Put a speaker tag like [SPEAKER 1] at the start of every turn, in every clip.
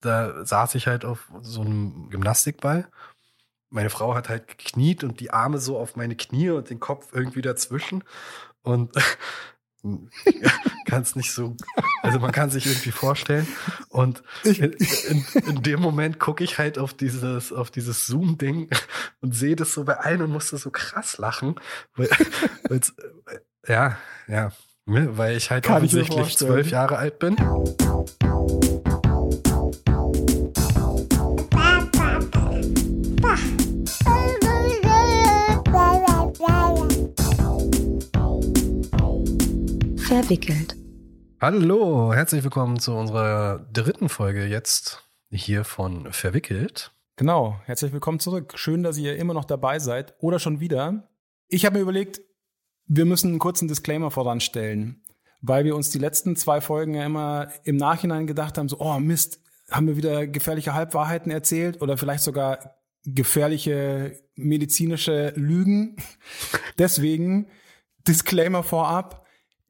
[SPEAKER 1] da saß ich halt auf so einem Gymnastikball. Meine Frau hat halt gekniet und die Arme so auf meine Knie und den Kopf irgendwie dazwischen. Und kann es nicht so, also man kann sich irgendwie vorstellen. Und in, in, in dem Moment gucke ich halt auf dieses, auf dieses Zoom-Ding und sehe das so bei allen und musste so krass lachen. Weil, ja, ja, ne, weil ich halt kann offensichtlich zwölf Jahre alt bin.
[SPEAKER 2] Verwickelt.
[SPEAKER 1] Hallo, herzlich willkommen zu unserer dritten Folge jetzt hier von Verwickelt.
[SPEAKER 3] Genau, herzlich willkommen zurück. Schön, dass ihr immer noch dabei seid oder schon wieder. Ich habe mir überlegt, wir müssen einen kurzen Disclaimer voranstellen, weil wir uns die letzten zwei Folgen ja immer im Nachhinein gedacht haben, so, oh Mist, haben wir wieder gefährliche Halbwahrheiten erzählt oder vielleicht sogar gefährliche medizinische Lügen. Deswegen Disclaimer vorab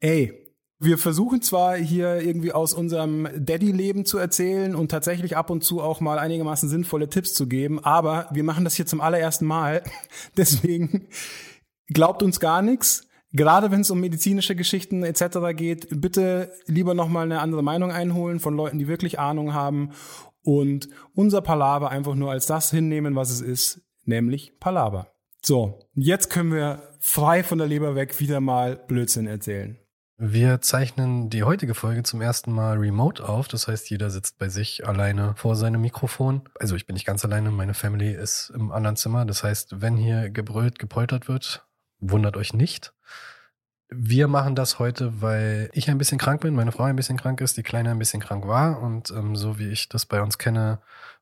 [SPEAKER 3] ey, wir versuchen zwar hier irgendwie aus unserem Daddy-Leben zu erzählen und tatsächlich ab und zu auch mal einigermaßen sinnvolle Tipps zu geben, aber wir machen das hier zum allerersten Mal. Deswegen glaubt uns gar nichts. Gerade wenn es um medizinische Geschichten etc. geht, bitte lieber nochmal eine andere Meinung einholen von Leuten, die wirklich Ahnung haben und unser Palaver einfach nur als das hinnehmen, was es ist, nämlich Palaver. So, jetzt können wir frei von der Leber weg wieder mal Blödsinn erzählen.
[SPEAKER 1] Wir zeichnen die heutige Folge zum ersten Mal remote auf. Das heißt, jeder sitzt bei sich alleine vor seinem Mikrofon. Also ich bin nicht ganz alleine, meine Family ist im anderen Zimmer. Das heißt, wenn hier gebrüllt, gepoltert wird, wundert euch nicht. Wir machen das heute, weil ich ein bisschen krank bin, meine Frau ein bisschen krank ist, die Kleine ein bisschen krank war. Und ähm, so wie ich das bei uns kenne,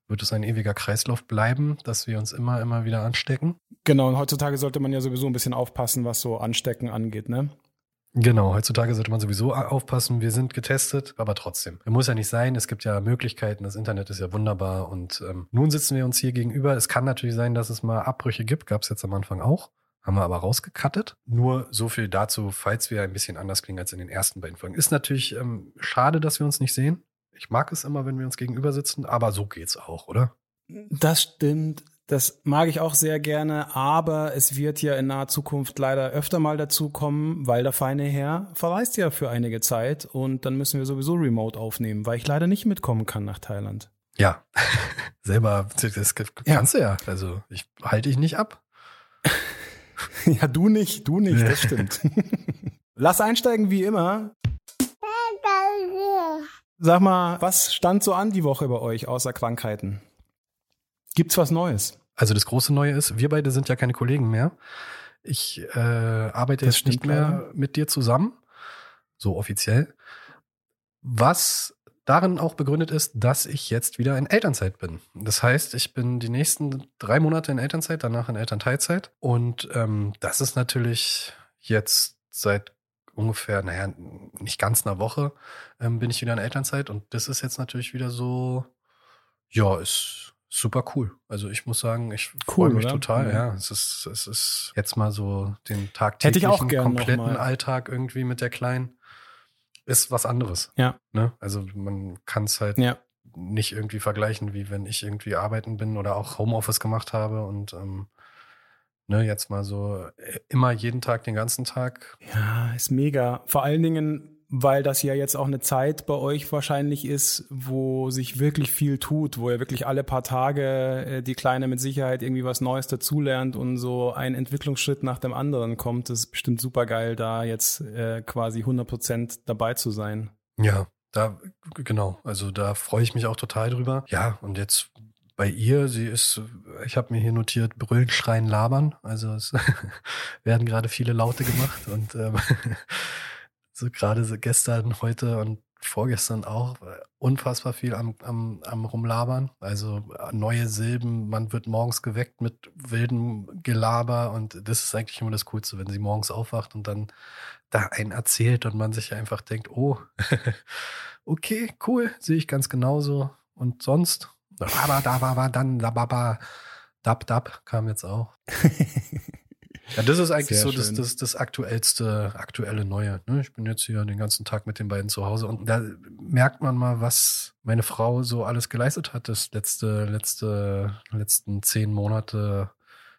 [SPEAKER 1] wird es ein ewiger Kreislauf bleiben, dass wir uns immer, immer wieder anstecken.
[SPEAKER 3] Genau, und heutzutage sollte man ja sowieso ein bisschen aufpassen, was so Anstecken angeht, ne?
[SPEAKER 1] Genau, heutzutage sollte man sowieso aufpassen, wir sind getestet, aber trotzdem. Muss ja nicht sein, es gibt ja Möglichkeiten, das Internet ist ja wunderbar und ähm, nun sitzen wir uns hier gegenüber. Es kann natürlich sein, dass es mal Abbrüche gibt, gab es jetzt am Anfang auch. Haben wir aber rausgekattet. Nur so viel dazu, falls wir ein bisschen anders klingen als in den ersten beiden Folgen. Ist natürlich ähm, schade, dass wir uns nicht sehen. Ich mag es immer, wenn wir uns gegenüber sitzen, aber so geht's auch, oder?
[SPEAKER 3] Das stimmt. Das mag ich auch sehr gerne, aber es wird ja in naher Zukunft leider öfter mal dazu kommen, weil der feine Herr verreist ja für einige Zeit und dann müssen wir sowieso remote aufnehmen, weil ich leider nicht mitkommen kann nach Thailand.
[SPEAKER 1] Ja, selber, das kannst ja. du ja. Also ich halte dich nicht ab.
[SPEAKER 3] ja, du nicht, du nicht, das stimmt. Lass einsteigen wie immer. Sag mal, was stand so an die Woche bei euch außer Krankheiten? Gibt's was Neues?
[SPEAKER 1] Also das große Neue ist, wir beide sind ja keine Kollegen mehr. Ich äh, arbeite das jetzt nicht mehr leider. mit dir zusammen, so offiziell. Was darin auch begründet ist, dass ich jetzt wieder in Elternzeit bin. Das heißt, ich bin die nächsten drei Monate in Elternzeit, danach in Elternteilzeit. Und ähm, das ist natürlich jetzt seit ungefähr, naja, nicht ganz einer Woche ähm, bin ich wieder in Elternzeit. Und das ist jetzt natürlich wieder so, ja, ist super cool. Also ich muss sagen, ich cool, freue mich oder? total. Ja. ja, es ist es ist jetzt mal so den tagtäglichen kompletten Alltag irgendwie mit der kleinen ist was anderes.
[SPEAKER 3] Ja.
[SPEAKER 1] Ne? Also man kann es halt ja. nicht irgendwie vergleichen, wie wenn ich irgendwie arbeiten bin oder auch Homeoffice gemacht habe und ähm, ne, jetzt mal so äh, immer jeden Tag den ganzen Tag.
[SPEAKER 3] Ja, ist mega. Vor allen Dingen weil das ja jetzt auch eine Zeit bei euch wahrscheinlich ist, wo sich wirklich viel tut, wo ihr wirklich alle paar Tage äh, die Kleine mit Sicherheit irgendwie was Neues dazulernt und so ein Entwicklungsschritt nach dem anderen kommt. Das ist bestimmt super geil, da jetzt äh, quasi 100 Prozent dabei zu sein.
[SPEAKER 1] Ja, da, genau. Also da freue ich mich auch total drüber. Ja, und jetzt bei ihr, sie ist, ich habe mir hier notiert, brüllen, schreien, labern. Also es werden gerade viele Laute gemacht und ähm, so gerade so gestern, heute und vorgestern auch unfassbar viel am, am, am Rumlabern. Also äh, neue Silben, man wird morgens geweckt mit wildem Gelaber und das ist eigentlich immer das Coolste, wenn sie morgens aufwacht und dann da einen erzählt und man sich einfach denkt, oh, okay, cool, sehe ich ganz genauso. Und sonst, aber da war, war dann, da, ba, dab, dab kam jetzt auch. Ja, das ist eigentlich Sehr so das, das, das aktuellste, aktuelle Neue. Ne? Ich bin jetzt hier den ganzen Tag mit den beiden zu Hause und da merkt man mal, was meine Frau so alles geleistet hat, das letzte, letzte, letzten zehn Monate.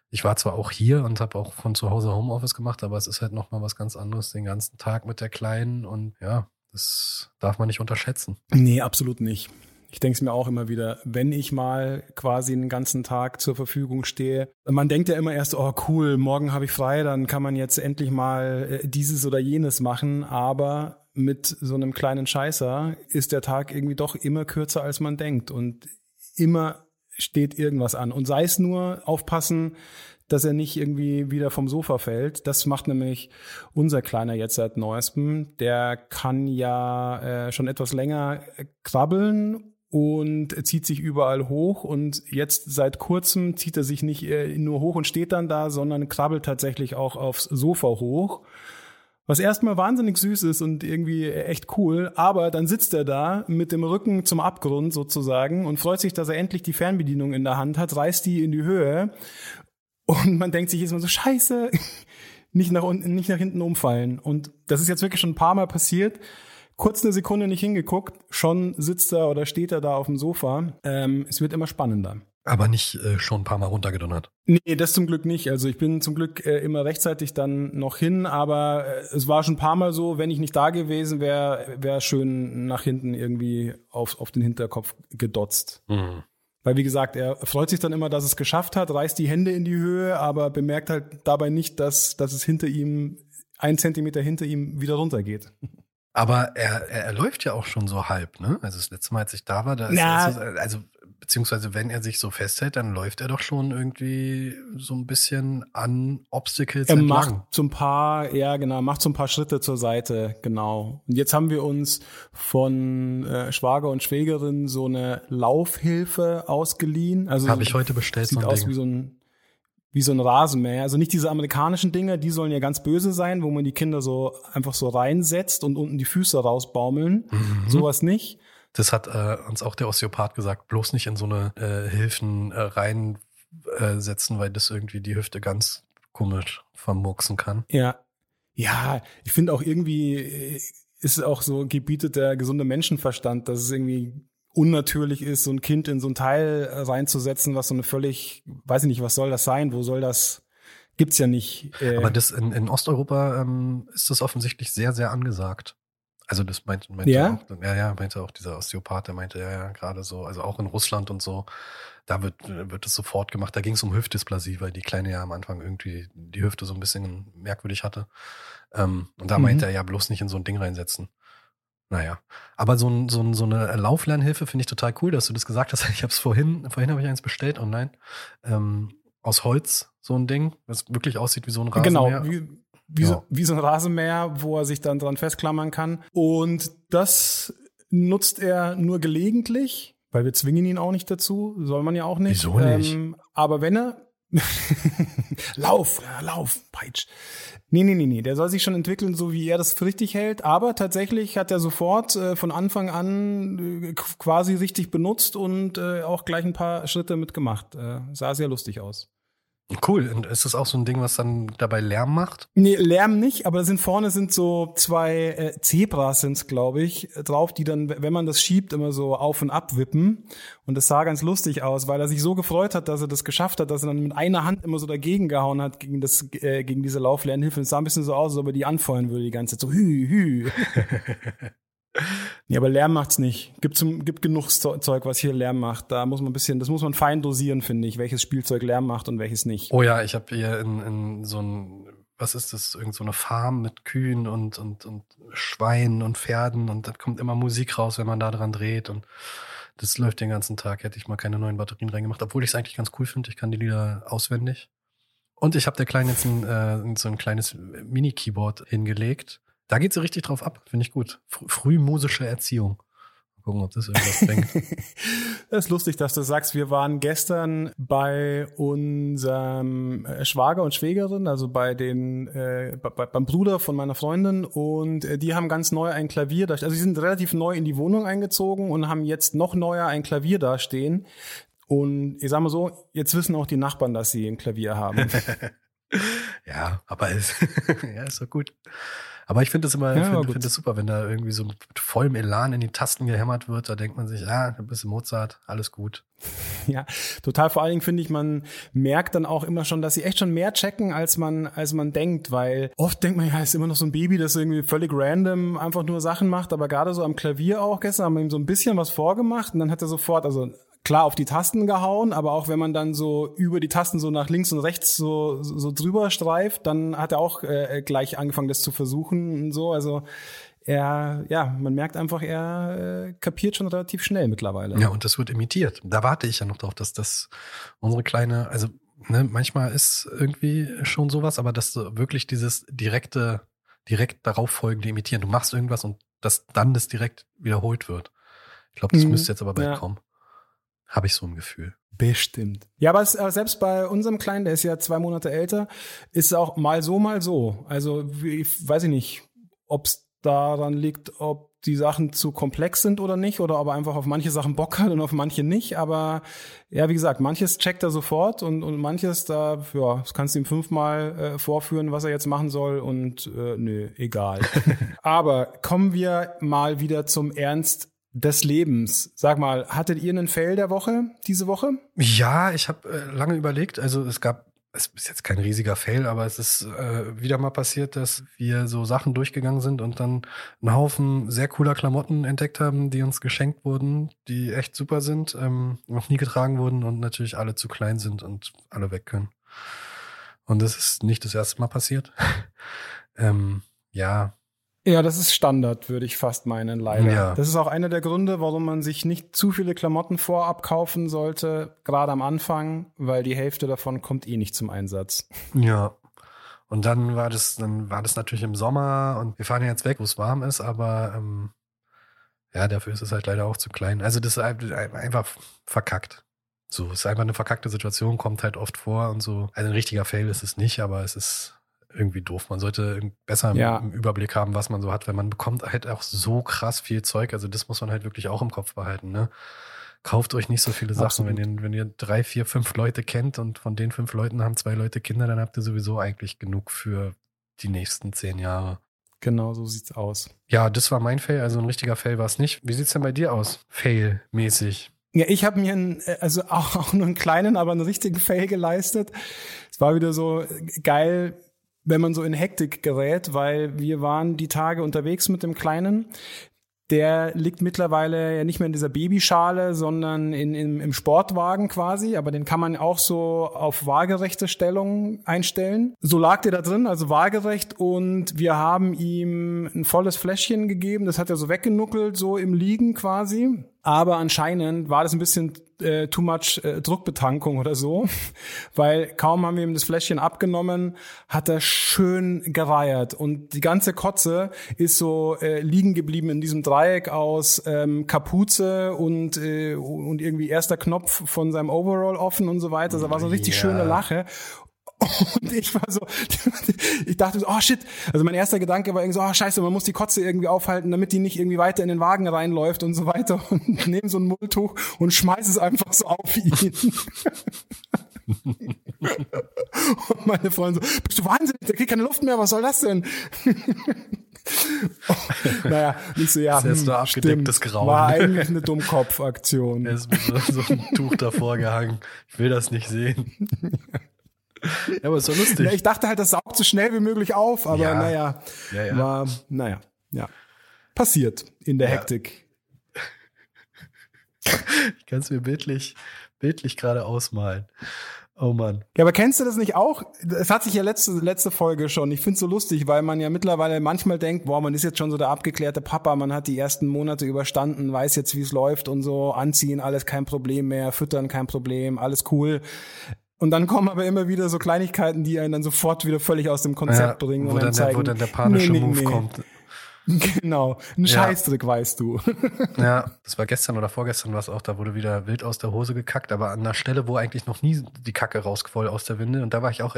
[SPEAKER 1] Ich war zwar auch hier und habe auch von zu Hause Homeoffice gemacht, aber es ist halt noch mal was ganz anderes, den ganzen Tag mit der Kleinen und ja, das darf man nicht unterschätzen.
[SPEAKER 3] Nee, absolut nicht. Ich denke es mir auch immer wieder, wenn ich mal quasi einen ganzen Tag zur Verfügung stehe. Man denkt ja immer erst, oh cool, morgen habe ich frei, dann kann man jetzt endlich mal äh, dieses oder jenes machen. Aber mit so einem kleinen Scheißer ist der Tag irgendwie doch immer kürzer, als man denkt. Und immer steht irgendwas an. Und sei es nur aufpassen, dass er nicht irgendwie wieder vom Sofa fällt. Das macht nämlich unser Kleiner jetzt seit neuestem. Der kann ja äh, schon etwas länger krabbeln und zieht sich überall hoch und jetzt seit kurzem zieht er sich nicht äh, nur hoch und steht dann da, sondern krabbelt tatsächlich auch aufs Sofa hoch. Was erstmal wahnsinnig süß ist und irgendwie echt cool, aber dann sitzt er da mit dem Rücken zum Abgrund sozusagen und freut sich, dass er endlich die Fernbedienung in der Hand hat, reißt die in die Höhe und man denkt sich jetzt mal so, scheiße, nicht nach unten, nicht nach hinten umfallen. Und das ist jetzt wirklich schon ein paar Mal passiert kurz eine Sekunde nicht hingeguckt, schon sitzt er oder steht er da auf dem Sofa. Ähm, es wird immer spannender.
[SPEAKER 1] Aber nicht äh, schon ein paar Mal runtergedonnert.
[SPEAKER 3] Nee, das zum Glück nicht. Also ich bin zum Glück äh, immer rechtzeitig dann noch hin, aber äh, es war schon ein paar Mal so, wenn ich nicht da gewesen wäre, wäre schön nach hinten irgendwie auf, auf den Hinterkopf gedotzt. Mhm. Weil wie gesagt, er freut sich dann immer, dass es geschafft hat, reißt die Hände in die Höhe, aber bemerkt halt dabei nicht, dass, dass es hinter ihm, ein Zentimeter hinter ihm wieder runtergeht.
[SPEAKER 1] Aber er, er, er läuft ja auch schon so halb, ne? Also das letzte Mal, als ich da war, da ist
[SPEAKER 3] ja.
[SPEAKER 1] er so, also beziehungsweise wenn er sich so festhält, dann läuft er doch schon irgendwie so ein bisschen an Obstacles
[SPEAKER 3] er entlang. macht so ein paar, ja genau, macht so ein paar Schritte zur Seite, genau. Und jetzt haben wir uns von äh, Schwager und Schwägerin so eine Laufhilfe ausgeliehen. Also
[SPEAKER 1] habe ich heute bestellt.
[SPEAKER 3] Sieht so aus Ding. wie so ein wie so ein Rasenmäher. Also nicht diese amerikanischen Dinger, die sollen ja ganz böse sein, wo man die Kinder so einfach so reinsetzt und unten die Füße rausbaumeln. Mhm. Sowas nicht.
[SPEAKER 1] Das hat äh, uns auch der Osteopath gesagt, bloß nicht in so eine äh, Hilfen äh, reinsetzen, weil das irgendwie die Hüfte ganz komisch vermurksen kann.
[SPEAKER 3] Ja. Ja, ich finde auch irgendwie äh, ist auch so gebietet der gesunde Menschenverstand, dass es irgendwie unnatürlich ist, so ein Kind in so ein Teil äh, reinzusetzen, was so eine völlig, weiß ich nicht, was soll das sein? Wo soll das? Gibt's ja nicht.
[SPEAKER 1] Äh Aber das in, in Osteuropa ähm, ist das offensichtlich sehr, sehr angesagt. Also das meinte, meinte
[SPEAKER 3] ja?
[SPEAKER 1] auch, ja, ja, meinte auch dieser Osteopath, der meinte, ja, ja, gerade so, also auch in Russland und so, da wird, wird es sofort gemacht. Da ging es um Hüftdysplasie, weil die Kleine ja am Anfang irgendwie die Hüfte so ein bisschen merkwürdig hatte. Ähm, und da mhm. meinte er ja bloß nicht in so ein Ding reinsetzen. Naja, aber so, ein, so, ein, so eine Lauflernhilfe finde ich total cool, dass du das gesagt hast. Ich habe es vorhin, vorhin habe ich eins bestellt online, ähm, aus Holz, so ein Ding, das wirklich aussieht wie so ein
[SPEAKER 3] Rasenmäher. Genau, wie, wie, ja. so, wie so ein Rasenmäher, wo er sich dann dran festklammern kann. Und das nutzt er nur gelegentlich, weil wir zwingen ihn auch nicht dazu, soll man ja auch nicht.
[SPEAKER 1] Wieso nicht? Ähm,
[SPEAKER 3] aber wenn er, lauf, ja, lauf, Peitsch. Nee, nee, nee, nee. Der soll sich schon entwickeln, so wie er das für richtig hält. Aber tatsächlich hat er sofort äh, von Anfang an äh, quasi richtig benutzt und äh, auch gleich ein paar Schritte mitgemacht. Äh, sah sehr lustig aus.
[SPEAKER 1] Cool. Und ist das auch so ein Ding, was dann dabei Lärm macht?
[SPEAKER 3] Nee, Lärm nicht, aber sind vorne sind so zwei äh, Zebras sind's, glaube ich, drauf, die dann, wenn man das schiebt, immer so auf und ab wippen. Und das sah ganz lustig aus, weil er sich so gefreut hat, dass er das geschafft hat, dass er dann mit einer Hand immer so dagegen gehauen hat gegen das, äh, gegen diese Lauflernhilfe. Es sah ein bisschen so aus, als ob er die anfeuern würde die ganze Zeit. So hü, hü. Nee, aber Lärm macht's nicht. Gibt, zum, gibt genug Zeug, was hier Lärm macht. Da muss man ein bisschen, das muss man fein dosieren, finde ich, welches Spielzeug Lärm macht und welches nicht.
[SPEAKER 1] Oh ja, ich habe hier in, in so ein, was ist das, irgend so eine Farm mit Kühen und, und, und Schweinen und Pferden und da kommt immer Musik raus, wenn man da dran dreht und das läuft den ganzen Tag. Hätte ich mal keine neuen Batterien reingemacht, obwohl ich es eigentlich ganz cool finde. Ich kann die Lieder auswendig. Und ich habe der Kleinen jetzt ein, äh, so ein kleines Mini-Keyboard hingelegt da geht sie richtig drauf ab, finde ich gut. Fr frühmusische Erziehung. Mal gucken, ob das irgendwas bringt.
[SPEAKER 3] das ist lustig, dass du sagst, wir waren gestern bei unserem äh, Schwager und Schwägerin, also bei den äh, bei, beim Bruder von meiner Freundin und äh, die haben ganz neu ein Klavier da, also sie sind relativ neu in die Wohnung eingezogen und haben jetzt noch neuer ein Klavier da stehen. Und ich sag mal so, jetzt wissen auch die Nachbarn, dass sie ein Klavier haben.
[SPEAKER 1] ja, aber ist, ja, ist doch gut. Aber ich finde es immer, ja, finde find es super, wenn da irgendwie so mit vollem Elan in die Tasten gehämmert wird. Da denkt man sich, ja, ein bisschen Mozart, alles gut.
[SPEAKER 3] Ja, total. Vor allen Dingen finde ich, man merkt dann auch immer schon, dass sie echt schon mehr checken, als man, als man denkt, weil oft denkt man, ja, ist immer noch so ein Baby, das irgendwie völlig random einfach nur Sachen macht, aber gerade so am Klavier auch gestern haben wir ihm so ein bisschen was vorgemacht und dann hat er sofort, also klar auf die Tasten gehauen, aber auch wenn man dann so über die Tasten so nach links und rechts so, so drüber streift, dann hat er auch äh, gleich angefangen, das zu versuchen und so. Also er, ja, man merkt einfach, er äh, kapiert schon relativ schnell mittlerweile.
[SPEAKER 1] Ja, und das wird imitiert. Da warte ich ja noch drauf, dass das unsere kleine, also ne, manchmal ist irgendwie schon sowas, aber dass du wirklich dieses direkte, direkt darauf folgende imitieren. Du machst irgendwas und dass dann das direkt wiederholt wird. Ich glaube, das mhm. müsste jetzt aber bald ja. kommen. Habe ich so ein Gefühl.
[SPEAKER 3] Bestimmt. Ja, aber es, selbst bei unserem Kleinen, der ist ja zwei Monate älter, ist es auch mal so, mal so. Also ich weiß ich nicht, ob es daran liegt, ob die Sachen zu komplex sind oder nicht, oder ob er einfach auf manche Sachen Bock hat und auf manche nicht. Aber ja, wie gesagt, manches checkt er sofort und, und manches, da, ja, das kannst du ihm fünfmal äh, vorführen, was er jetzt machen soll und äh, nö, egal. Aber kommen wir mal wieder zum Ernst des Lebens. Sag mal, hattet ihr einen Fail der Woche diese Woche?
[SPEAKER 1] Ja, ich habe äh, lange überlegt. Also es gab, es ist jetzt kein riesiger Fail, aber es ist äh, wieder mal passiert, dass wir so Sachen durchgegangen sind und dann einen Haufen sehr cooler Klamotten entdeckt haben, die uns geschenkt wurden, die echt super sind, ähm, noch nie getragen wurden und natürlich alle zu klein sind und alle weg können. Und das ist nicht das erste Mal passiert. ähm, ja,
[SPEAKER 3] ja, das ist Standard, würde ich fast meinen, leider. Ja. Das ist auch einer der Gründe, warum man sich nicht zu viele Klamotten vorab kaufen sollte, gerade am Anfang, weil die Hälfte davon kommt eh nicht zum Einsatz.
[SPEAKER 1] Ja. Und dann war das, dann war das natürlich im Sommer und wir fahren ja jetzt weg, wo es warm ist, aber ähm, ja, dafür ist es halt leider auch zu klein. Also das ist einfach verkackt. So, es ist einfach eine verkackte Situation, kommt halt oft vor und so. Also ein richtiger Fail ist es nicht, aber es ist irgendwie doof. Man sollte besser ja. im Überblick haben, was man so hat, weil man bekommt halt auch so krass viel Zeug. Also das muss man halt wirklich auch im Kopf behalten. Ne? Kauft euch nicht so viele Sachen. Wenn ihr, wenn ihr drei, vier, fünf Leute kennt und von den fünf Leuten haben zwei Leute Kinder, dann habt ihr sowieso eigentlich genug für die nächsten zehn Jahre.
[SPEAKER 3] Genau, so sieht's aus.
[SPEAKER 1] Ja, das war mein Fail. Also ein richtiger Fail war es nicht. Wie sieht's denn bei dir aus? Fail-mäßig.
[SPEAKER 3] Ja, ich habe mir einen, also auch, auch nur einen kleinen, aber einen richtigen Fail geleistet. Es war wieder so geil wenn man so in Hektik gerät, weil wir waren die Tage unterwegs mit dem Kleinen. Der liegt mittlerweile ja nicht mehr in dieser Babyschale, sondern in, in, im Sportwagen quasi. Aber den kann man auch so auf waagerechte Stellung einstellen. So lag der da drin, also waagerecht. Und wir haben ihm ein volles Fläschchen gegeben. Das hat er so weggenuckelt, so im Liegen quasi. Aber anscheinend war das ein bisschen äh, too much äh, Druckbetankung oder so, weil kaum haben wir ihm das Fläschchen abgenommen, hat er schön gereiert und die ganze Kotze ist so äh, liegen geblieben in diesem Dreieck aus ähm, Kapuze und äh, und irgendwie erster Knopf von seinem Overall offen und so weiter. Das war so eine richtig ja. schöne Lache und ich war so, ich dachte so, oh shit. Also mein erster Gedanke war irgendwie so, oh scheiße, man muss die Kotze irgendwie aufhalten, damit die nicht irgendwie weiter in den Wagen reinläuft und so weiter. Und nehme so ein Mulltuch und schmeiß es einfach so auf ihn. und meine Freundin so, bist du wahnsinnig, der kriegt keine Luft mehr, was soll das denn? naja, nicht so, ja.
[SPEAKER 1] Das ist nur abgedecktes stimmt, Grauen.
[SPEAKER 3] War eigentlich eine Dummkopfaktion.
[SPEAKER 1] Er ist mit so, so ein Tuch davor gehangen. Ich will das nicht sehen. Ja, aber ist doch lustig.
[SPEAKER 3] Ja, ich dachte halt, das saugt so schnell wie möglich auf, aber ja. naja, ja, ja. war, naja, ja. Passiert in der Hektik.
[SPEAKER 1] Ich kann es mir bildlich, bildlich gerade ausmalen. Oh Mann.
[SPEAKER 3] Ja, aber kennst du das nicht auch? Es hat sich ja letzte, letzte Folge schon. Ich find's so lustig, weil man ja mittlerweile manchmal denkt, boah, man ist jetzt schon so der abgeklärte Papa, man hat die ersten Monate überstanden, weiß jetzt, wie es läuft und so, anziehen, alles kein Problem mehr, füttern kein Problem, alles cool. Und dann kommen aber immer wieder so Kleinigkeiten, die einen dann sofort wieder völlig aus dem Konzept ja, bringen
[SPEAKER 1] wo und dann, zeigen, der, wo dann der panische nee, nee, Move nee. kommt.
[SPEAKER 3] Genau, ein ja. weißt du.
[SPEAKER 1] ja, das war gestern oder vorgestern was auch, da wurde wieder wild aus der Hose gekackt, aber an einer Stelle, wo eigentlich noch nie die Kacke rausquoll aus der Winde und da war ich auch,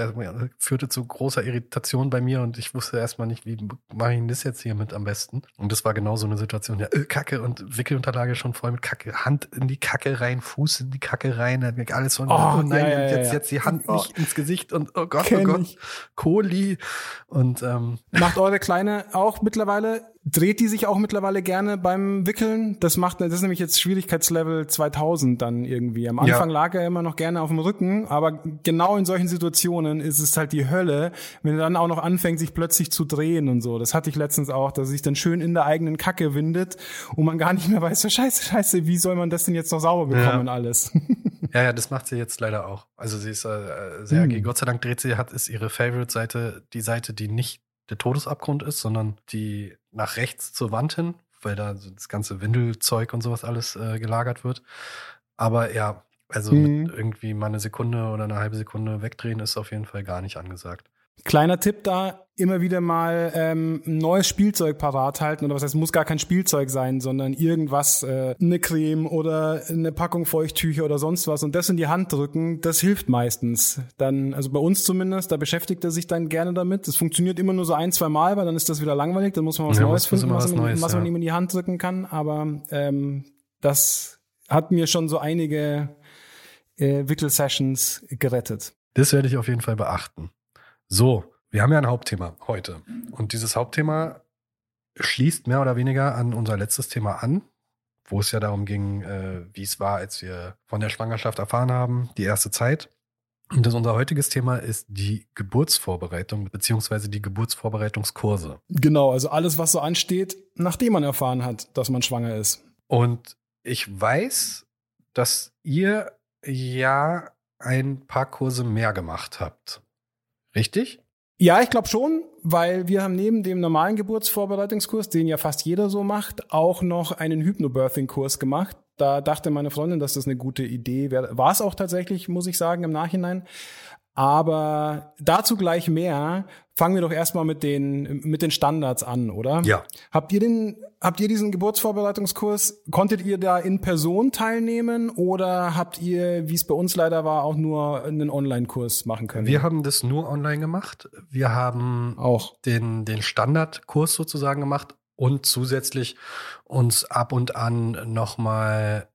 [SPEAKER 1] führte zu großer Irritation bei mir und ich wusste erstmal nicht, wie mache ich das jetzt hier mit am besten. Und das war genau so eine Situation, ja, äh, Kacke und Wickelunterlage schon voll mit Kacke, Hand in die Kacke rein, Fuß in die Kacke rein, alles so, oh, oh nein, ja, ja, jetzt, jetzt die Hand oh. nicht ins Gesicht und oh Gott, oh Kenn oh Gott, ich. Kohli und ähm,
[SPEAKER 3] Macht eure Kleine auch mittlerweile dreht die sich auch mittlerweile gerne beim Wickeln. Das macht, das ist nämlich jetzt Schwierigkeitslevel 2000 dann irgendwie. Am Anfang ja. lag er immer noch gerne auf dem Rücken, aber genau in solchen Situationen ist es halt die Hölle, wenn er dann auch noch anfängt, sich plötzlich zu drehen und so. Das hatte ich letztens auch, dass er sich dann schön in der eigenen Kacke windet und man gar nicht mehr weiß, so scheiße, scheiße, wie soll man das denn jetzt noch sauber bekommen ja. alles?
[SPEAKER 1] ja, ja, das macht sie jetzt leider auch. Also sie ist äh, sehr, hm. Gott sei Dank dreht sie, hat, ist ihre Favorite-Seite die Seite, die nicht der Todesabgrund ist, sondern die nach rechts zur Wand hin, weil da so das ganze Windelzeug und sowas alles äh, gelagert wird. Aber ja, also mhm. irgendwie mal eine Sekunde oder eine halbe Sekunde wegdrehen ist auf jeden Fall gar nicht angesagt.
[SPEAKER 3] Kleiner Tipp da, immer wieder mal ähm, ein neues Spielzeug parat halten. Oder was heißt, muss gar kein Spielzeug sein, sondern irgendwas, äh, eine Creme oder eine Packung Feuchttücher oder sonst was und das in die Hand drücken, das hilft meistens. Dann, also bei uns zumindest, da beschäftigt er sich dann gerne damit. Das funktioniert immer nur so ein, zwei Mal, weil dann ist das wieder langweilig, dann muss man was ja, Neues finden, was, was, man, Neues, was man ihm in die Hand drücken kann. Aber ähm, das hat mir schon so einige äh, Wickel-Sessions gerettet.
[SPEAKER 1] Das werde ich auf jeden Fall beachten. So, wir haben ja ein Hauptthema heute. Und dieses Hauptthema schließt mehr oder weniger an unser letztes Thema an, wo es ja darum ging, äh, wie es war, als wir von der Schwangerschaft erfahren haben, die erste Zeit. Und das unser heutiges Thema ist die Geburtsvorbereitung beziehungsweise die Geburtsvorbereitungskurse.
[SPEAKER 3] Genau, also alles, was so ansteht, nachdem man erfahren hat, dass man schwanger ist.
[SPEAKER 1] Und ich weiß, dass ihr ja ein paar Kurse mehr gemacht habt. Richtig?
[SPEAKER 3] Ja, ich glaube schon, weil wir haben neben dem normalen Geburtsvorbereitungskurs, den ja fast jeder so macht, auch noch einen Hypnobirthing-Kurs gemacht. Da dachte meine Freundin, dass das eine gute Idee wäre. War es auch tatsächlich, muss ich sagen, im Nachhinein. Aber dazu gleich mehr. Fangen wir doch erstmal mit den, mit den Standards an, oder?
[SPEAKER 1] Ja.
[SPEAKER 3] Habt ihr den, habt ihr diesen Geburtsvorbereitungskurs, konntet ihr da in Person teilnehmen oder habt ihr, wie es bei uns leider war, auch nur einen Online-Kurs machen können?
[SPEAKER 1] Wir haben das nur online gemacht. Wir haben auch den, den Standardkurs sozusagen gemacht und zusätzlich uns ab und an nochmal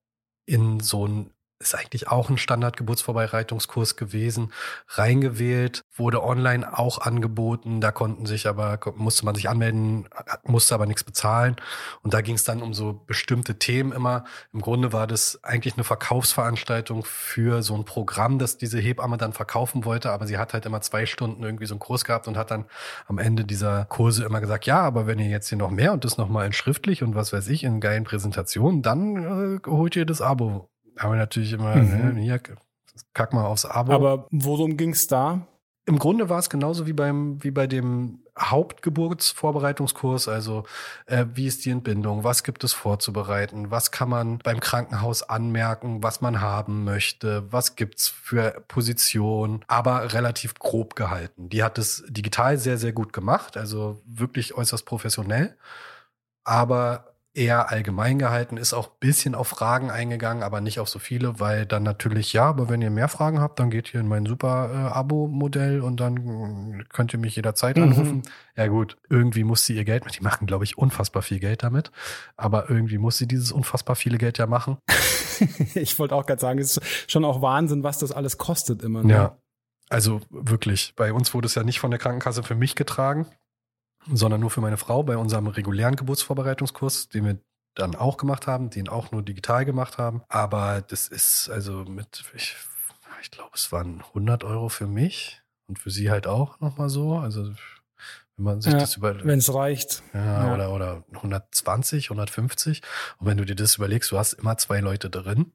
[SPEAKER 1] in so ein ist eigentlich auch ein Standard-Geburtsvorbereitungskurs gewesen, reingewählt, wurde online auch angeboten, da konnten sich aber, musste man sich anmelden, musste aber nichts bezahlen. Und da ging es dann um so bestimmte Themen immer. Im Grunde war das eigentlich eine Verkaufsveranstaltung für so ein Programm, das diese Hebamme dann verkaufen wollte, aber sie hat halt immer zwei Stunden irgendwie so einen Kurs gehabt und hat dann am Ende dieser Kurse immer gesagt, ja, aber wenn ihr jetzt hier noch mehr und das nochmal in schriftlich und was weiß ich, in geilen Präsentationen, dann äh, holt ihr das Abo aber natürlich immer, mhm. ne, hier, kack mal aufs Abo.
[SPEAKER 3] Aber worum ging's da?
[SPEAKER 1] Im Grunde war es genauso wie beim, wie bei dem Hauptgeburtsvorbereitungskurs, also äh, wie ist die Entbindung, was gibt es vorzubereiten, was kann man beim Krankenhaus anmerken, was man haben möchte, was gibt's für Position, aber relativ grob gehalten. Die hat es digital sehr, sehr gut gemacht, also wirklich äußerst professionell, aber eher allgemein gehalten, ist auch ein bisschen auf Fragen eingegangen, aber nicht auf so viele, weil dann natürlich, ja, aber wenn ihr mehr Fragen habt, dann geht ihr in mein super äh, Abo-Modell und dann könnt ihr mich jederzeit mhm. anrufen. Ja gut, irgendwie muss sie ihr Geld die machen, glaube ich, unfassbar viel Geld damit, aber irgendwie muss sie dieses unfassbar viele Geld ja machen.
[SPEAKER 3] ich wollte auch gerade sagen, es ist schon auch Wahnsinn, was das alles kostet immer. Ne?
[SPEAKER 1] Ja, also wirklich, bei uns wurde es ja nicht von der Krankenkasse für mich getragen sondern nur für meine Frau bei unserem regulären Geburtsvorbereitungskurs, den wir dann auch gemacht haben, den auch nur digital gemacht haben. Aber das ist also mit, ich, ich glaube, es waren 100 Euro für mich und für sie halt auch nochmal so. Also wenn man sich ja, das über
[SPEAKER 3] wenn es reicht
[SPEAKER 1] ja, ja, oder oder 120 150 und wenn du dir das überlegst du hast immer zwei Leute drin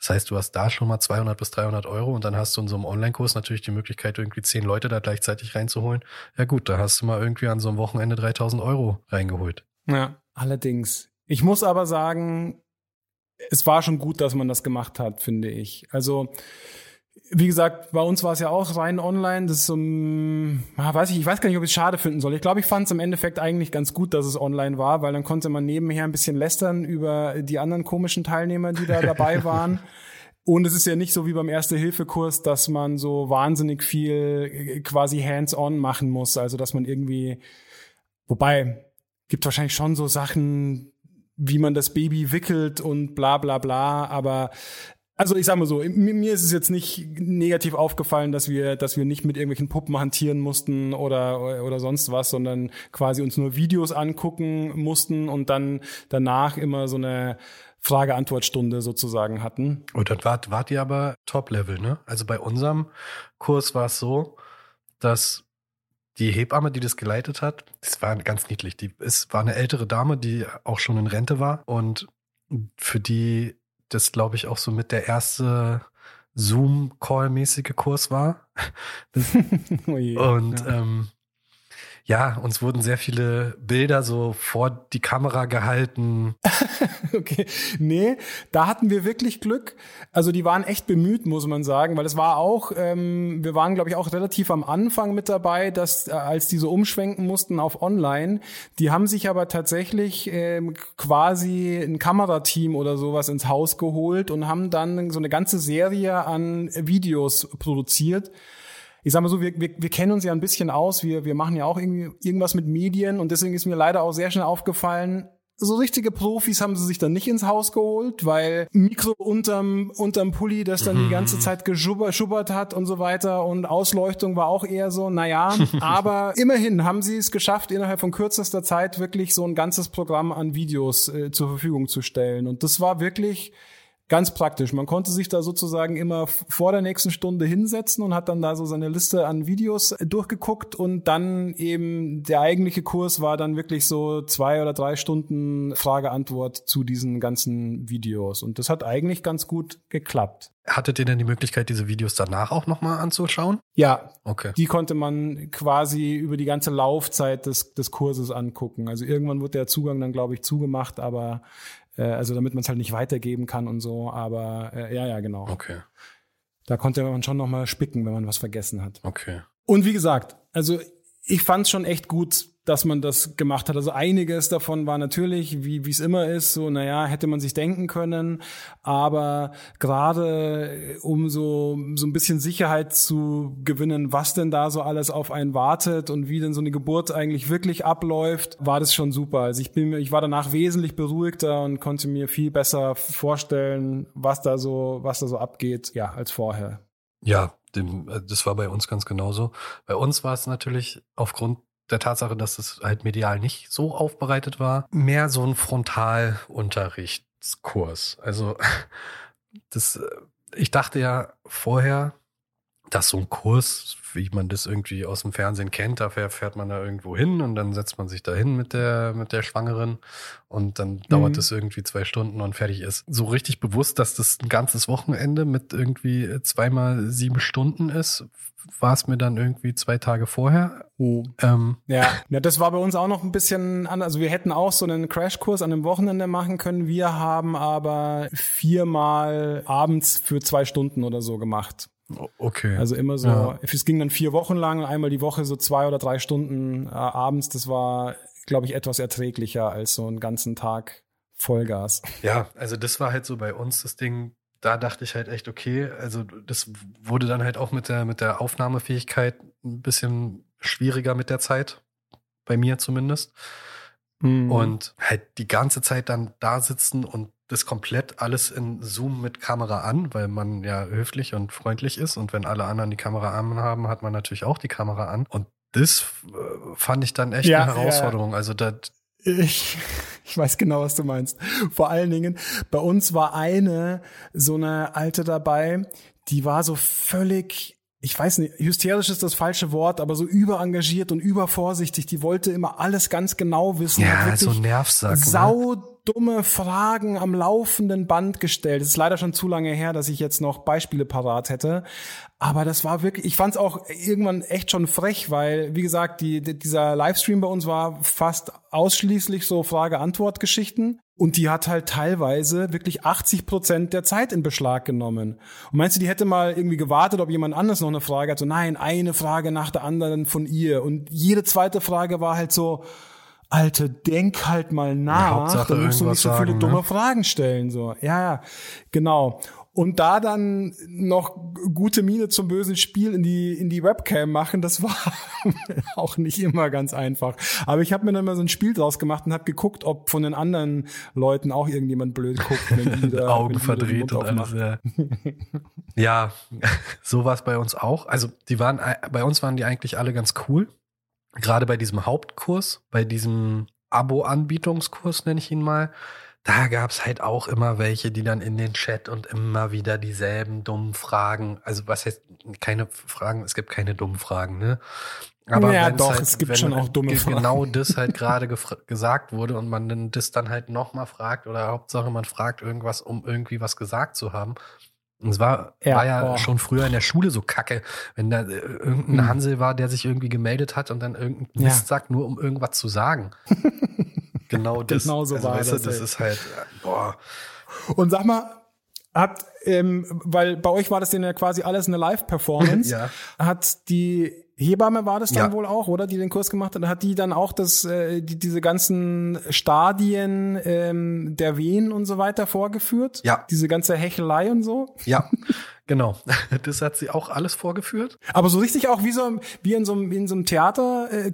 [SPEAKER 1] das heißt, du hast da schon mal 200 bis 300 Euro und dann hast du in so einem Online-Kurs natürlich die Möglichkeit, irgendwie zehn Leute da gleichzeitig reinzuholen. Ja gut, da hast du mal irgendwie an so einem Wochenende 3000 Euro reingeholt.
[SPEAKER 3] Ja, allerdings. Ich muss aber sagen, es war schon gut, dass man das gemacht hat, finde ich. Also wie gesagt, bei uns war es ja auch rein online. Das ist um, weiß ich, ich weiß gar nicht, ob ich es schade finden soll. Ich glaube, ich fand es im Endeffekt eigentlich ganz gut, dass es online war, weil dann konnte man nebenher ein bisschen lästern über die anderen komischen Teilnehmer, die da dabei waren. Und es ist ja nicht so wie beim Erste-Hilfe-Kurs, dass man so wahnsinnig viel äh, quasi hands-on machen muss. Also, dass man irgendwie, wobei, gibt wahrscheinlich schon so Sachen, wie man das Baby wickelt und bla bla bla, aber also ich sag mal so, mir ist es jetzt nicht negativ aufgefallen, dass wir, dass wir nicht mit irgendwelchen Puppen hantieren mussten oder, oder sonst was, sondern quasi uns nur Videos angucken mussten und dann danach immer so eine Frage-Antwort-Stunde sozusagen hatten.
[SPEAKER 1] Und dann wart, wart ihr aber Top-Level, ne? Also bei unserem Kurs war es so, dass die Hebamme, die das geleitet hat, das war ganz niedlich. Die es war eine ältere Dame, die auch schon in Rente war und für die das, glaube ich, auch so mit der erste Zoom-Call-mäßige Kurs war. Das, oh je, und ja. ähm, ja, uns wurden sehr viele Bilder so vor die Kamera gehalten.
[SPEAKER 3] okay. Nee, da hatten wir wirklich Glück. Also die waren echt bemüht, muss man sagen, weil es war auch, ähm, wir waren, glaube ich, auch relativ am Anfang mit dabei, dass äh, als die so umschwenken mussten auf online, die haben sich aber tatsächlich ähm, quasi ein Kamerateam oder sowas ins Haus geholt und haben dann so eine ganze Serie an Videos produziert ich sag mal so, wir, wir, wir kennen uns ja ein bisschen aus, wir, wir machen ja auch irgendwie irgendwas mit Medien. Und deswegen ist mir leider auch sehr schnell aufgefallen, so richtige Profis haben sie sich dann nicht ins Haus geholt, weil Mikro unterm, unterm Pulli, das dann mhm. die ganze Zeit geschubbert hat und so weiter. Und Ausleuchtung war auch eher so, naja, aber immerhin haben sie es geschafft, innerhalb von kürzester Zeit wirklich so ein ganzes Programm an Videos äh, zur Verfügung zu stellen. Und das war wirklich ganz praktisch. Man konnte sich da sozusagen immer vor der nächsten Stunde hinsetzen und hat dann da so seine Liste an Videos durchgeguckt und dann eben der eigentliche Kurs war dann wirklich so zwei oder drei Stunden Frage-Antwort zu diesen ganzen Videos. Und das hat eigentlich ganz gut geklappt.
[SPEAKER 1] Hattet ihr denn die Möglichkeit, diese Videos danach auch nochmal anzuschauen?
[SPEAKER 3] Ja. Okay. Die konnte man quasi über die ganze Laufzeit des, des Kurses angucken. Also irgendwann wurde der Zugang dann, glaube ich, zugemacht, aber äh, also damit man es halt nicht weitergeben kann und so. Aber äh, ja, ja, genau.
[SPEAKER 1] Okay.
[SPEAKER 3] Da konnte man schon noch mal spicken, wenn man was vergessen hat.
[SPEAKER 1] Okay.
[SPEAKER 3] Und wie gesagt, also ich fand es schon echt gut, dass man das gemacht hat. Also einiges davon war natürlich, wie es immer ist, so naja, hätte man sich denken können, aber gerade um so so ein bisschen Sicherheit zu gewinnen, was denn da so alles auf einen wartet und wie denn so eine Geburt eigentlich wirklich abläuft, war das schon super. Also ich bin ich war danach wesentlich beruhigter und konnte mir viel besser vorstellen, was da so was da so abgeht, ja, als vorher.
[SPEAKER 1] Ja, dem, äh, das war bei uns ganz genauso. Bei uns war es natürlich aufgrund der Tatsache, dass es halt medial nicht so aufbereitet war, mehr so ein Frontalunterrichtskurs. Also das, äh, ich dachte ja vorher, dass so ein Kurs, wie man das irgendwie aus dem Fernsehen kennt, da fährt man da irgendwo hin und dann setzt man sich da hin mit der, mit der Schwangeren und dann mhm. dauert es irgendwie zwei Stunden und fertig ist. So richtig bewusst, dass das ein ganzes Wochenende mit irgendwie zweimal sieben Stunden ist, war es mir dann irgendwie zwei Tage vorher.
[SPEAKER 3] Oh. Ähm. Ja. ja, das war bei uns auch noch ein bisschen anders. Also wir hätten auch so einen Crashkurs an einem Wochenende machen können. Wir haben aber viermal abends für zwei Stunden oder so gemacht.
[SPEAKER 1] Okay.
[SPEAKER 3] Also immer so, ja. es ging dann vier Wochen lang, einmal die Woche so zwei oder drei Stunden äh, abends. Das war, glaube ich, etwas erträglicher als so einen ganzen Tag Vollgas.
[SPEAKER 1] Ja, also das war halt so bei uns das Ding da dachte ich halt echt, okay, also das wurde dann halt auch mit der, mit der Aufnahmefähigkeit ein bisschen schwieriger mit der Zeit. Bei mir zumindest. Mhm. Und halt die ganze Zeit dann da sitzen und das komplett alles in Zoom mit Kamera an, weil man ja höflich und freundlich ist. Und wenn alle anderen die Kamera an haben, hat man natürlich auch die Kamera an. Und das äh, fand ich dann echt ja, eine Herausforderung. Ja. Also da,
[SPEAKER 3] ich, ich weiß genau, was du meinst. Vor allen Dingen, bei uns war eine, so eine alte dabei, die war so völlig, ich weiß nicht, hysterisch ist das falsche Wort, aber so überengagiert und übervorsichtig. Die wollte immer alles ganz genau wissen.
[SPEAKER 1] Ja, so Nervsack.
[SPEAKER 3] Sau dumme Fragen am laufenden Band gestellt. Es ist leider schon zu lange her, dass ich jetzt noch Beispiele parat hätte. Aber das war wirklich, ich fand es auch irgendwann echt schon frech, weil, wie gesagt, die, die, dieser Livestream bei uns war fast ausschließlich so Frage-Antwort-Geschichten. Und die hat halt teilweise wirklich 80 Prozent der Zeit in Beschlag genommen. Und meinst du, die hätte mal irgendwie gewartet, ob jemand anders noch eine Frage hat? So, nein, eine Frage nach der anderen von ihr. Und jede zweite Frage war halt so, Alte, denk halt mal nach,
[SPEAKER 1] ja,
[SPEAKER 3] dann musst du nicht so viele
[SPEAKER 1] sagen,
[SPEAKER 3] dumme
[SPEAKER 1] ne?
[SPEAKER 3] Fragen stellen. So, ja, ja, genau. Und da dann noch gute Miene zum bösen Spiel in die in die Webcam machen, das war auch nicht immer ganz einfach. Aber ich habe mir dann mal so ein Spiel draus gemacht und habe geguckt, ob von den anderen Leuten auch irgendjemand blöd guckt, wenn die da,
[SPEAKER 1] Augen
[SPEAKER 3] wenn da
[SPEAKER 1] verdreht und alles. Ja, ja so war es bei uns auch. Also die waren, bei uns waren die eigentlich alle ganz cool. Gerade bei diesem Hauptkurs, bei diesem Abo-Anbietungskurs nenne ich ihn mal. Da gab's halt auch immer welche, die dann in den Chat und immer wieder dieselben dummen Fragen, also was heißt keine Fragen, es gibt keine dummen Fragen, ne?
[SPEAKER 3] Ja,
[SPEAKER 1] wenn's
[SPEAKER 3] doch, es gibt schon auch dumme
[SPEAKER 1] ge-
[SPEAKER 3] Fragen.
[SPEAKER 1] Genau das halt gerade gesagt wurde und man dann das dann halt nochmal fragt oder Hauptsache man fragt irgendwas, um irgendwie was gesagt zu haben. Und es war
[SPEAKER 3] Ja,
[SPEAKER 1] war ja
[SPEAKER 3] oh.
[SPEAKER 1] schon früher in der Schule so kacke, wenn da äh, irgendein
[SPEAKER 3] Mhm.
[SPEAKER 1] Hansel war, der sich irgendwie gemeldet hat und dann irgendein
[SPEAKER 3] Ja.
[SPEAKER 1] Mist sagt, nur um irgendwas zu sagen. genau das.
[SPEAKER 3] Genau so
[SPEAKER 1] also,
[SPEAKER 3] war
[SPEAKER 1] weißt
[SPEAKER 3] das,
[SPEAKER 1] das
[SPEAKER 3] ey.
[SPEAKER 1] ist halt, äh, boah.
[SPEAKER 3] Und sag mal, hat, ähm, weil bei euch war das denn ja quasi alles eine Live-Performance.
[SPEAKER 1] Ja.
[SPEAKER 3] Hat die Hebamme war das dann
[SPEAKER 1] Ja.
[SPEAKER 3] wohl auch, oder? Die den Kurs gemacht hat. Hat die dann auch das, äh, die, diese ganzen Stadien ähm, der Wehen und so weiter vorgeführt?
[SPEAKER 1] Ja.
[SPEAKER 3] Diese ganze Hechelei und so?
[SPEAKER 1] Ja, genau. Das hat sie auch alles vorgeführt.
[SPEAKER 3] Aber so richtig auch wie so wie in so einem, in so einem Theater äh,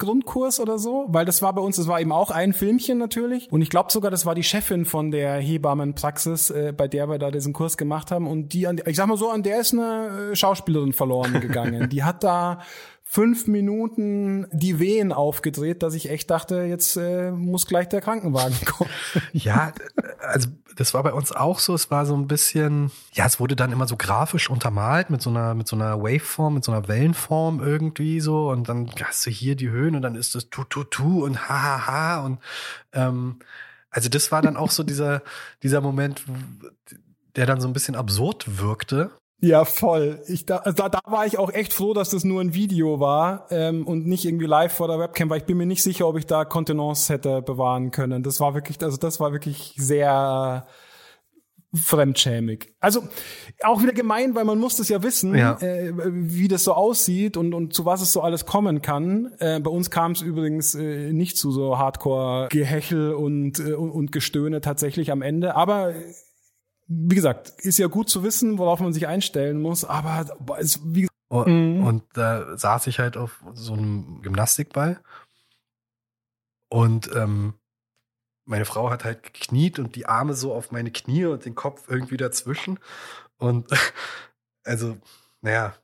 [SPEAKER 3] oder so, weil das war bei uns, das war eben auch ein Filmchen natürlich und ich glaube sogar, das war die Chefin von der Hebammenpraxis, äh, bei der wir da diesen Kurs gemacht haben und die an ich sag mal so, an der ist eine äh, Schauspielerin verloren gegangen. die hat da fünf Minuten die Wehen aufgedreht, dass ich echt dachte, jetzt äh, muss gleich der Krankenwagen kommen.
[SPEAKER 1] Ja, also das war bei uns auch so. Es war so ein bisschen, ja, es wurde dann immer so grafisch untermalt mit so einer, mit so einer Waveform, mit so einer Wellenform irgendwie so. Und dann hast du hier die Höhen und dann ist das tu tu tu und ha ha ha und ähm, also das war dann auch so dieser dieser Moment, der dann so ein bisschen absurd wirkte.
[SPEAKER 3] Ja, voll. Ich da, also da, da war ich auch echt froh, dass das nur ein Video war ähm, und nicht irgendwie live vor der Webcam, weil ich bin mir nicht sicher, ob ich da Kontenance hätte bewahren können. Das war wirklich, also das war wirklich sehr fremdschämig. Also auch wieder gemein, weil man muss das ja wissen,
[SPEAKER 1] Ja.
[SPEAKER 3] äh, wie das so aussieht und, und zu was es so alles kommen kann. Äh, bei uns kam es übrigens äh, nicht zu so Hardcore-Gehechel und, äh, und, und Gestöhne tatsächlich am Ende. Aber wie gesagt, ist ja gut zu wissen, worauf man sich einstellen muss, aber es, wie gesagt,
[SPEAKER 1] Und,
[SPEAKER 3] Mhm.
[SPEAKER 1] und da saß ich halt auf so einem Gymnastikball. Und ähm, meine Frau hat halt gekniet und die Arme so auf meine Knie und den Kopf irgendwie dazwischen. Und also, naja,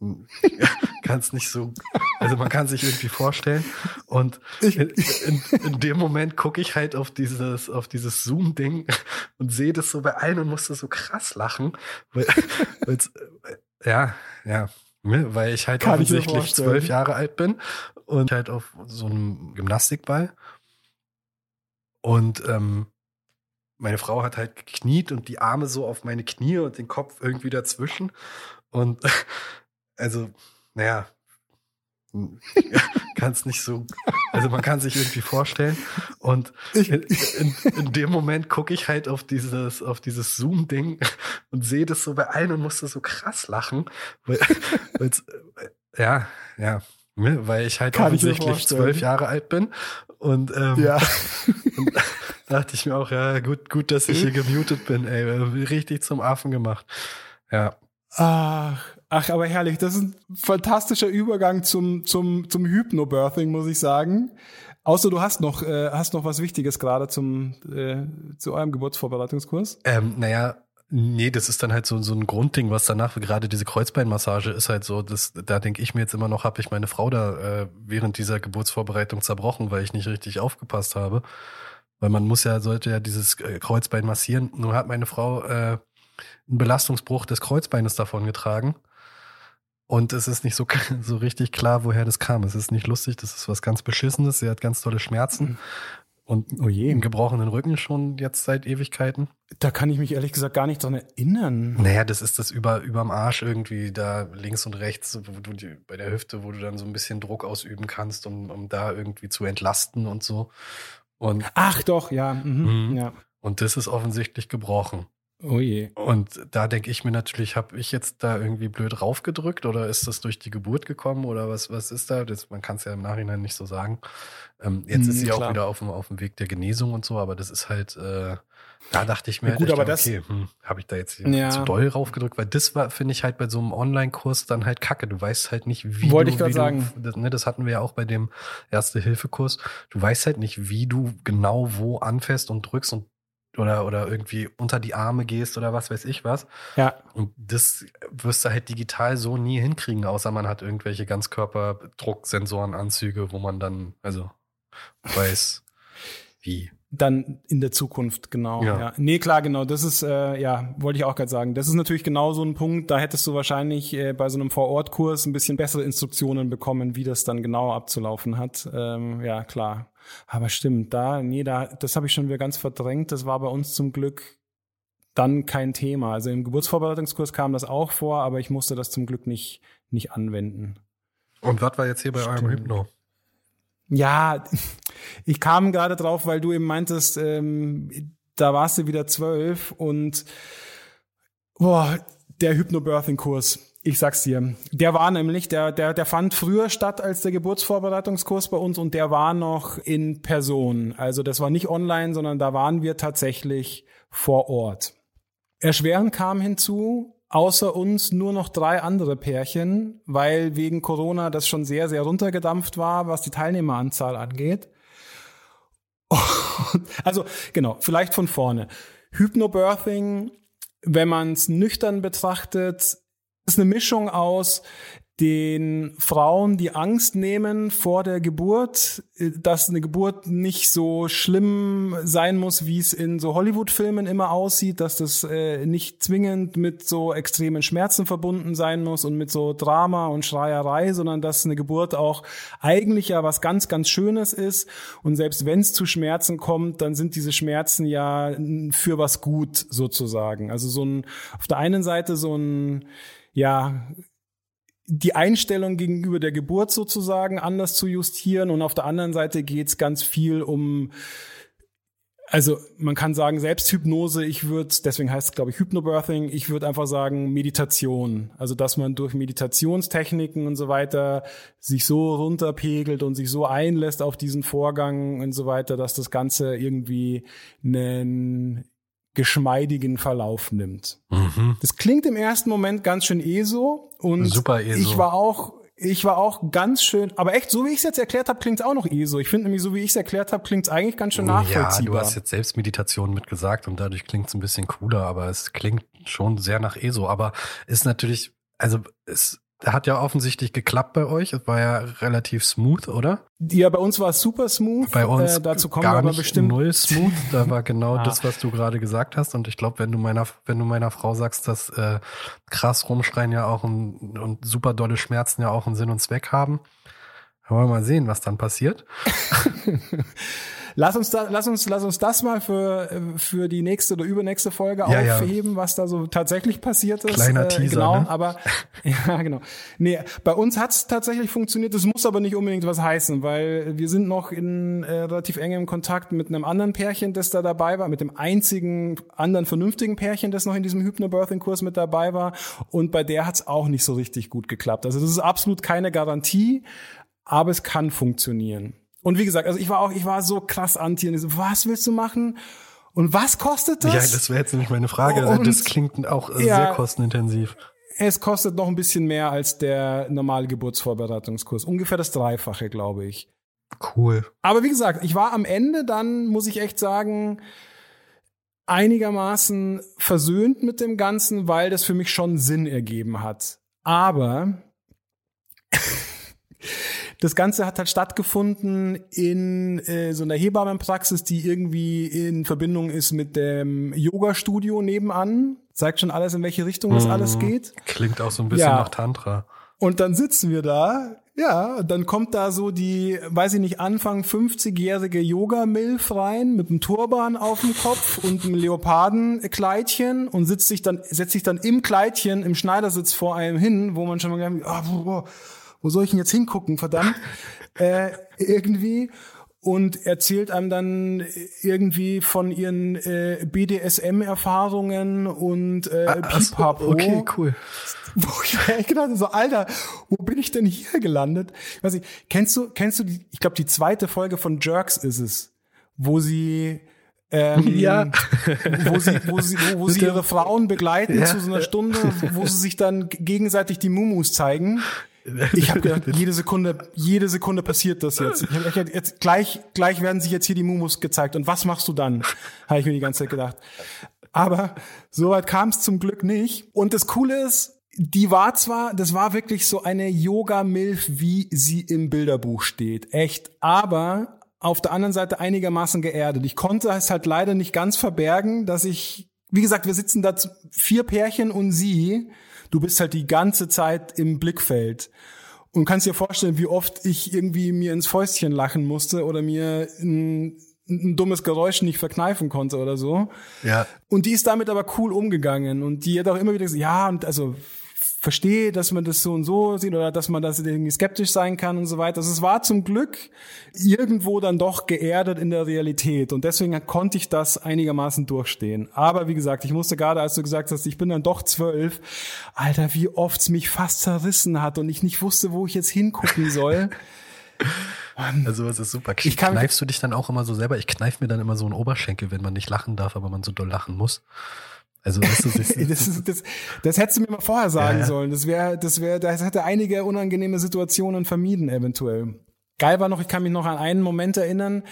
[SPEAKER 1] kann es nicht so, also man kann sich irgendwie vorstellen. Und in, in, in dem Moment gucke ich halt auf dieses, auf dieses Zoom-Ding und sehe das so bei allen und musste so krass lachen. Weil, ja, ja, ne, weil ich halt
[SPEAKER 3] Kann
[SPEAKER 1] offensichtlich zwölf Jahre alt bin und halt auf so einem Gymnastikball. Und ähm, meine Frau hat halt gekniet und die Arme so auf meine Knie und den Kopf irgendwie dazwischen. Und also, naja, kann es nicht so, also man kann sich irgendwie vorstellen. Und in, in, in dem Moment gucke ich halt auf dieses, auf dieses Zoom-Ding und sehe das so bei allen und musste so krass lachen. Weil, ja, ja, ne, weil ich halt
[SPEAKER 3] Kann
[SPEAKER 1] offensichtlich zwölf Jahre alt bin. Und ähm,
[SPEAKER 3] ja.
[SPEAKER 1] und da dachte ich mir auch, ja, gut, gut, dass ich hier gemutet bin, ey. Richtig zum Affen gemacht. Ja.
[SPEAKER 3] Ach, ach, aber herrlich. Das ist ein fantastischer Übergang zum, zum, zum Hypnobirthing, muss ich sagen. Außer du hast noch, äh, hast noch was Wichtiges gerade zum, äh, zu eurem Geburtsvorbereitungskurs.
[SPEAKER 1] Ähm, naja, nee, das ist dann halt so, so ein Grundding, was danach, gerade diese Kreuzbeinmassage ist halt so, das, da denke ich mir jetzt immer noch, habe ich meine Frau da äh, während dieser Geburtsvorbereitung zerbrochen, weil ich nicht richtig aufgepasst habe. Weil man muss ja, sollte ja dieses äh, Kreuzbein massieren. Nun hat meine Frau äh, einen Belastungsbruch des Kreuzbeines davon getragen. Und es ist nicht so, so richtig klar, woher das kam. Es ist nicht lustig, das ist was ganz Beschissenes. Sie hat ganz tolle Schmerzen. und oh je. einen gebrochenen Rücken schon jetzt seit Ewigkeiten.
[SPEAKER 3] Da kann ich mich ehrlich gesagt gar nicht dran erinnern.
[SPEAKER 1] Naja, das ist das über überm Arsch irgendwie da links und rechts, wo du die, bei der Hüfte, wo du dann so ein bisschen Druck ausüben kannst, um, um da irgendwie zu entlasten und so. Und
[SPEAKER 3] Ach doch, ja. Mhm,
[SPEAKER 1] mhm. ja. Und das ist offensichtlich gebrochen.
[SPEAKER 3] Oh je.
[SPEAKER 1] Und da denke ich mir natürlich, habe ich jetzt da irgendwie blöd raufgedrückt oder ist das durch die Geburt gekommen oder was, was ist da? Das, man kann es ja im Nachhinein nicht so sagen. Ähm, jetzt hm, ist sie klar. auch wieder auf dem, auf dem Weg der Genesung und so, aber das ist halt, äh, da dachte ich mir, ja,
[SPEAKER 3] gut, aber das,
[SPEAKER 1] okay, hm, habe ich da jetzt ja. zu doll raufgedrückt, weil das war, finde ich halt bei so einem Online-Kurs dann halt kacke. Du weißt halt nicht, wie
[SPEAKER 3] Wollte
[SPEAKER 1] du,
[SPEAKER 3] ich gerade sagen.
[SPEAKER 1] Du, das, ne, das hatten wir ja auch bei dem Erste-Hilfe-Kurs. Du weißt halt nicht, wie du genau wo anfährst und drückst und oder, oder irgendwie unter die Arme gehst oder was weiß ich was.
[SPEAKER 3] Ja.
[SPEAKER 1] Und das wirst du halt digital so nie hinkriegen, außer man hat irgendwelche Ganzkörperdrucksensorenanzüge, wo man dann, also weiß, wie.
[SPEAKER 3] Dann in der Zukunft, genau. Ja. ja. Nee, klar, genau. Das ist, äh, ja, wollte ich auch gerade sagen. Das ist natürlich genau so ein Punkt. Da hättest du wahrscheinlich äh, bei so einem Vor-Ort-Kurs ein bisschen bessere Instruktionen bekommen, wie das dann genau abzulaufen hat. Ähm, ja, klar. Aber stimmt, da, nee, da, das habe ich schon wieder ganz verdrängt. Das war bei uns zum Glück dann kein Thema. Also im Geburtsvorbereitungskurs kam das auch vor, aber ich musste das zum Glück nicht, nicht anwenden.
[SPEAKER 1] Und was war jetzt hier bei stimmt. eurem Hypno?
[SPEAKER 3] Ja, ich kam gerade drauf, weil du eben meintest, ähm, da warst du wieder zwölf und boah, der Hypnobirthing-Kurs ich sag's dir. Der war nämlich, der, der, der fand früher statt als der Geburtsvorbereitungskurs bei uns und der war noch in Person. Also das war nicht online, sondern da waren wir tatsächlich vor Ort. Erschwerend kam hinzu, außer uns nur noch drei andere Pärchen, weil wegen Corona das schon sehr, sehr runtergedampft war, was die Teilnehmeranzahl angeht. also genau, vielleicht von vorne. Hypnobirthing, wenn man es nüchtern betrachtet, ist eine Mischung aus den Frauen die Angst nehmen vor der Geburt, äh, dass eine Geburt nicht so schlimm sein muss, wie es in so Hollywood-Filmen immer aussieht, dass das äh, nicht zwingend mit so extremen Schmerzen verbunden sein muss und mit so Drama und Schreierei, sondern dass eine Geburt auch eigentlich ja was ganz, ganz Schönes ist. Und selbst wenn es zu Schmerzen kommt, dann sind diese Schmerzen ja für was gut sozusagen. Also so ein, auf der einen Seite so ein, ja, die Einstellung gegenüber der Geburt sozusagen anders zu justieren und auf der anderen Seite geht es ganz viel um also man kann sagen Selbsthypnose, ich würde, deswegen heißt es glaube ich Hypnobirthing, ich würde einfach sagen Meditation. Also dass man durch Meditationstechniken und so weiter sich so runterpegelt und sich so einlässt auf diesen Vorgang und so weiter, dass das Ganze irgendwie einen geschmeidigen Verlauf nimmt. Mhm. Das klingt im ersten Moment ganz schön ESO und
[SPEAKER 1] Super ESO.
[SPEAKER 3] ich war auch ich war auch ganz schön, aber echt, so wie ich es jetzt erklärt habe, klingt es auch noch ESO. Ich finde nämlich, so wie ich es erklärt habe, klingt es eigentlich ganz schön nachvollziehbar.
[SPEAKER 1] Ja, du hast jetzt selbst Meditation mitgesagt und dadurch klingt es ein bisschen cooler, aber es klingt schon sehr nach ESO. Aber ist natürlich, also es hat ja offensichtlich geklappt bei euch. Es war ja relativ smooth, oder?
[SPEAKER 3] Ja, bei uns war es super smooth.
[SPEAKER 1] Bei uns äh, dazu kommen gar wir aber bestimmt null smooth. Da war genau ah. das, was du gerade gesagt hast. Und ich glaube, wenn du meiner, wenn du meiner Frau sagst, dass äh, krass rumschreien ja auch ein, und super dolle Schmerzen ja auch einen Sinn und Zweck haben, wollen wir mal sehen, was dann passiert.
[SPEAKER 3] Lass uns, da, lass uns, lass uns das mal für, für die nächste oder übernächste Folge ja, aufheben, ja. was da so tatsächlich passiert ist.
[SPEAKER 1] Kleiner äh, Teaser.
[SPEAKER 3] Genau,
[SPEAKER 1] ne?
[SPEAKER 3] aber ja, genau. Nee, bei uns hat es tatsächlich funktioniert. Das muss aber nicht unbedingt was heißen, weil wir sind noch in äh, relativ engem Kontakt mit einem anderen Pärchen, das da dabei war, mit dem einzigen anderen vernünftigen Pärchen, das noch in diesem Hypnobirthing-Kurs mit dabei war. Und bei der hat es auch nicht so richtig gut geklappt. Also das ist absolut keine Garantie, aber es kann funktionieren. Und wie gesagt, also ich war auch, ich war so krass anti. Und so, was willst du machen? Und was kostet das?
[SPEAKER 1] Ja, das wäre jetzt nämlich meine Frage. Und, das klingt auch ja, sehr kostenintensiv.
[SPEAKER 3] Es kostet noch ein bisschen mehr als der normale Geburtsvorbereitungskurs. Ungefähr das Dreifache, glaube ich.
[SPEAKER 1] Cool.
[SPEAKER 3] Aber wie gesagt, ich war am Ende dann, muss ich echt sagen, einigermaßen versöhnt mit dem Ganzen, weil das für mich schon Sinn ergeben hat. Aber das Ganze hat halt stattgefunden in äh, so einer Hebammenpraxis, die irgendwie in Verbindung ist mit dem Yoga-Studio nebenan. Zeigt schon alles, in welche Richtung das alles mhm. geht.
[SPEAKER 1] Klingt auch so ein bisschen ja. nach Tantra.
[SPEAKER 3] Und dann sitzen wir da, ja, dann kommt da so die, weiß ich nicht, Anfang 50-jährige Yoga-Milf rein mit einem Turban auf dem Kopf und einem Leopardenkleidchen und sitzt sich dann, setzt sich dann im Kleidchen im Schneidersitz vor einem hin, wo man schon mal gedacht, ah, wo, wo soll ich denn jetzt hingucken, verdammt, äh, irgendwie und erzählt einem dann irgendwie von ihren äh, BDSM-Erfahrungen und äh,
[SPEAKER 1] ah, Pipapo. Okay, cool.
[SPEAKER 3] Wo ich mir echt gedacht so, Alter, wo bin ich denn hier gelandet? Ich weiß nicht, kennst du, kennst du die, ich glaube, die zweite Folge von Jerks ist es, wo sie ähm, ja. wo sie, wo sie, wo, wo sie ihre Frauen begleiten ja. zu so einer Stunde, wo sie sich dann gegenseitig die Mumus zeigen. Ich habe gedacht, jede Sekunde, jede Sekunde passiert das jetzt. Ich hab gedacht, jetzt gleich, gleich werden sich jetzt hier die Mumus gezeigt. Und was machst du dann? Habe ich mir die ganze Zeit gedacht. Aber soweit kam es zum Glück nicht. Und das Coole ist, die war zwar, das war wirklich so eine Yoga-Milf, wie sie im Bilderbuch steht. Echt. Aber auf der anderen Seite einigermaßen geerdet. Ich konnte es halt leider nicht ganz verbergen, dass ich, wie gesagt, wir sitzen da vier Pärchen und sie du bist halt die ganze Zeit im Blickfeld. Und kannst dir vorstellen, wie oft ich irgendwie mir ins Fäustchen lachen musste oder mir ein, ein dummes Geräusch nicht verkneifen konnte oder so.
[SPEAKER 1] Ja.
[SPEAKER 3] Und die ist damit aber cool umgegangen und die hat auch immer wieder gesagt, ja, und also verstehe, dass man das so und so sieht oder dass man das irgendwie skeptisch sein kann und so weiter. Also es war zum Glück irgendwo dann doch geerdet in der Realität und deswegen konnte ich das einigermaßen durchstehen. Aber wie gesagt, ich musste gerade, als du gesagt hast, ich bin dann doch zwölf, Alter, wie oft es mich fast zerrissen hat und ich nicht wusste, wo ich jetzt hingucken soll.
[SPEAKER 1] Also es ist super. Ich kann Kneifst du dich dann auch immer so selber? Ich kneif mir dann immer so einen Oberschenkel, wenn man nicht lachen darf, aber man so doll lachen muss. Also weißt du, das,
[SPEAKER 3] das, das, das hättest du mir mal vorher sagen ja, ja. sollen. Das wäre, das wäre, das hätte einige unangenehme Situationen vermieden eventuell. Geil war noch, ich kann mich noch an einen Moment erinnern.